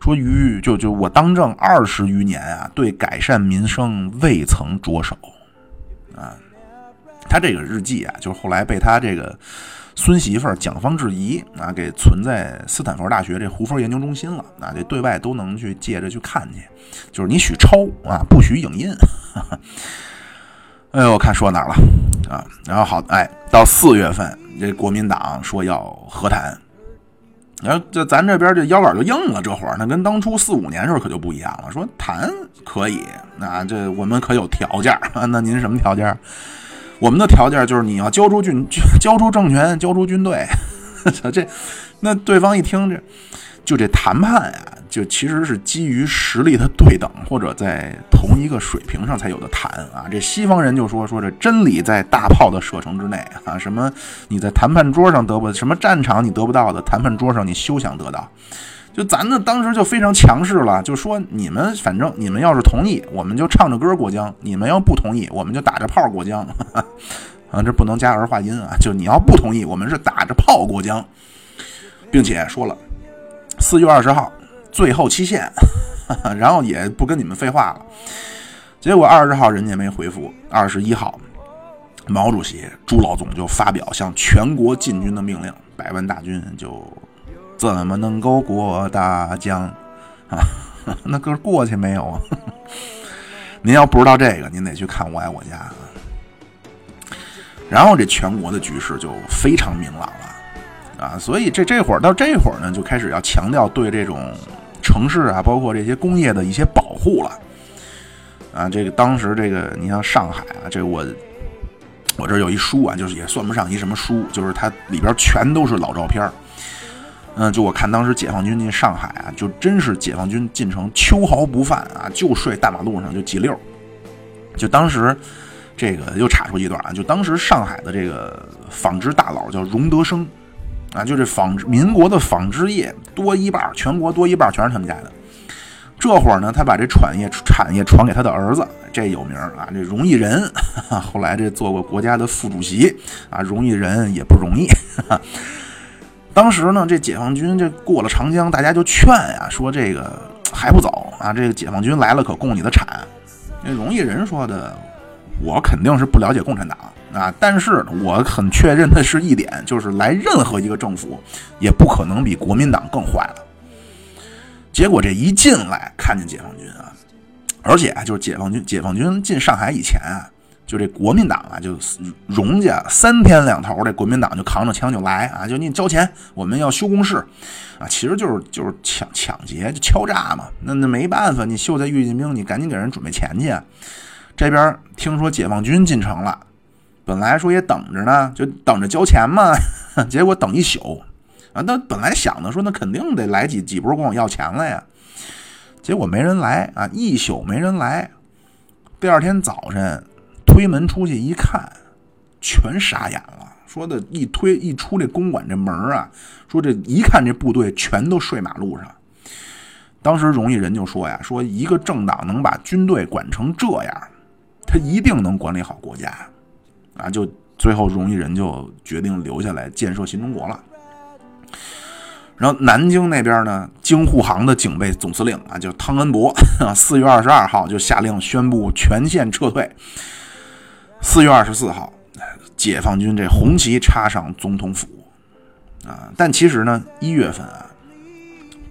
Speaker 2: 说于就就我当政二十余年啊，对改善民生未曾着手啊。他这个日记啊，就是后来被他这个。孙媳妇蒋方智怡啊，给存在斯坦福大学这胡佛研究中心了啊，这对外都能去借着去看去，就是你许抄啊，不许影印。哎呦，我看说哪了啊？然后好，哎，到四月份，这国民党说要和谈，然后这咱这边这腰杆就硬了，这会儿那跟当初四五年时候可就不一样了，说谈可以，那这我们可有条件 那您什么条件？我们的条件就是你要交出军，交出政权，交出军队。这，那对方一听这，就这谈判呀，就其实是基于实力的对等或者在同一个水平上才有的谈啊。这西方人就说说这真理在大炮的射程之内啊，什么你在谈判桌上得不什么战场你得不到的，谈判桌上你休想得到。就咱呢，当时就非常强势了，就说你们反正你们要是同意，我们就唱着歌过江；你们要不同意，我们就打着炮过江。啊，这不能加儿化音啊！就你要不同意，我们是打着炮过江，并且说了四月二十号最后期限，然后也不跟你们废话了。结果二十号人家没回复，二十一号毛主席朱老总就发表向全国进军的命令，百万大军就。怎么能够过大江啊？那歌过去没有啊？您要不知道这个，您得去看《我爱我家》。啊然后这全国的局势就非常明朗了啊！所以这这会儿到这会儿呢，就开始要强调对这种城市啊，包括这些工业的一些保护了。啊，这个当时这个你像上海啊，这我我这有一书啊，就是也算不上一什么书，就是它里边全都是老照片儿嗯，就我看当时解放军进上海啊，就真是解放军进城秋毫不犯啊，就睡大马路上就几溜儿。就当时这个又插出一段啊，就当时上海的这个纺织大佬叫荣德生啊，就这纺织民国的纺织业多一半，全国多一半全是他们家的。这会儿呢，他把这产业产业传给他的儿子，这有名啊，这荣毅仁，后来这做过国家的副主席啊，荣毅仁也不容易。当时呢，这解放军这过了长江，大家就劝呀，说这个还不走啊，这个解放军来了可供你的产。那荣毅仁说的，我肯定是不了解共产党啊，但是我很确认的是一点，就是来任何一个政府，也不可能比国民党更坏了。结果这一进来，看见解放军啊，而且啊，就是解放军，解放军进上海以前啊，就这国民党啊，就荣家三天两头，这国民党就扛着枪就来啊，就你交钱，我们要修工事啊，其实就是就是抢抢劫，就敲诈嘛。那那没办法，你秀才遇见兵，你赶紧给人准备钱去。这边听说解放军进城了，本来说也等着呢，就等着交钱嘛，结果等一宿。啊，那本来想的说，那肯定得来几几波跟我要钱了呀，结果没人来啊，一宿没人来。第二天早晨推门出去一看，全傻眼了。说的一推一出这公馆这门啊，说这一看这部队全都睡马路上。当时荣毅人就说呀，说一个政党能把军队管成这样，他一定能管理好国家。啊，就最后荣毅人就决定留下来建设新中国了。然后南京那边呢，京沪杭的警备总司令啊，就汤恩伯，四月二十二号就下令宣布全线撤退。四月二十四号，解放军这红旗插上总统府啊，但其实呢，一月份啊，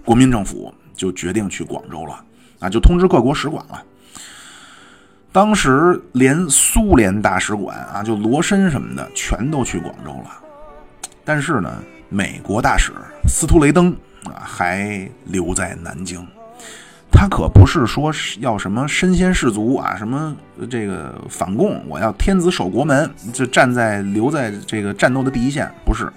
Speaker 2: 国民政府就决定去广州了啊，就通知各国使馆了。当时连苏联大使馆啊，就罗申什么的，全都去广州了。但是呢。美国大使斯图雷登啊，还留在南京。他可不是说要什么身先士卒啊，什么这个反共，我要天子守国门，就站在留在这个战斗的第一线。不是，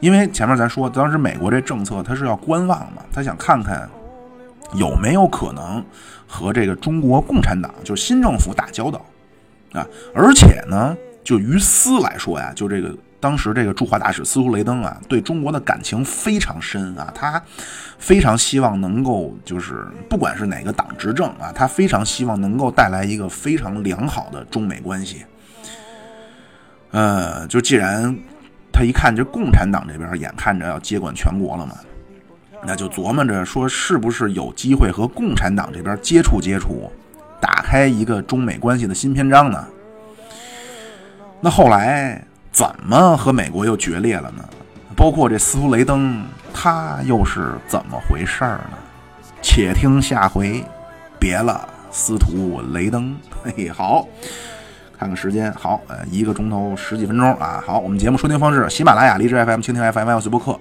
Speaker 2: 因为前面咱说，当时美国这政策他是要观望嘛，他想看看有没有可能和这个中国共产党，就是新政府打交道啊。而且呢，就于斯来说呀，就这个。当时这个驻华大使斯图雷登啊，对中国的感情非常深啊，他非常希望能够就是不管是哪个党执政啊，他非常希望能够带来一个非常良好的中美关系。呃，就既然他一看这共产党这边眼看着要接管全国了嘛，那就琢磨着说是不是有机会和共产党这边接触接触，打开一个中美关系的新篇章呢？那后来。怎么和美国又决裂了呢？包括这斯图雷登，他又是怎么回事儿呢？且听下回。别了，司徒雷登。嘿，好，看看时间，好，呃，一个钟头十几分钟啊。好，我们节目收听方式：喜马拉雅、荔枝 FM、蜻蜓 FM、外 o 随播客，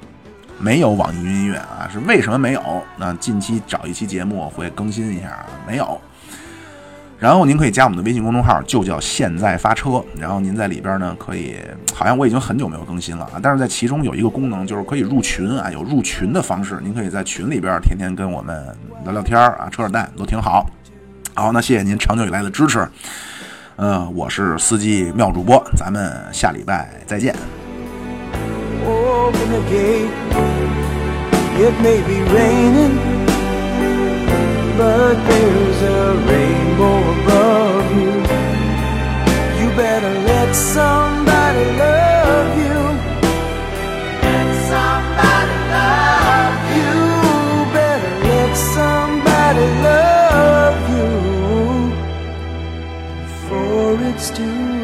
Speaker 2: 没有网易云音乐啊？是为什么没有？那近期找一期节目会更新一下，没有。然后您可以加我们的微信公众号，就叫现在发车。然后您在里边呢，可以，好像我已经很久没有更新了啊。但是在其中有一个功能，就是可以入群啊，有入群的方式。您可以在群里边天天跟我们聊聊天啊，扯扯淡，都挺好。好，那谢谢您长久以来的支持。嗯，我是司机妙主播，咱们下礼拜再见。But there's a rainbow above you. You better let somebody love you. Let somebody love you. you Better let somebody love you. For it's too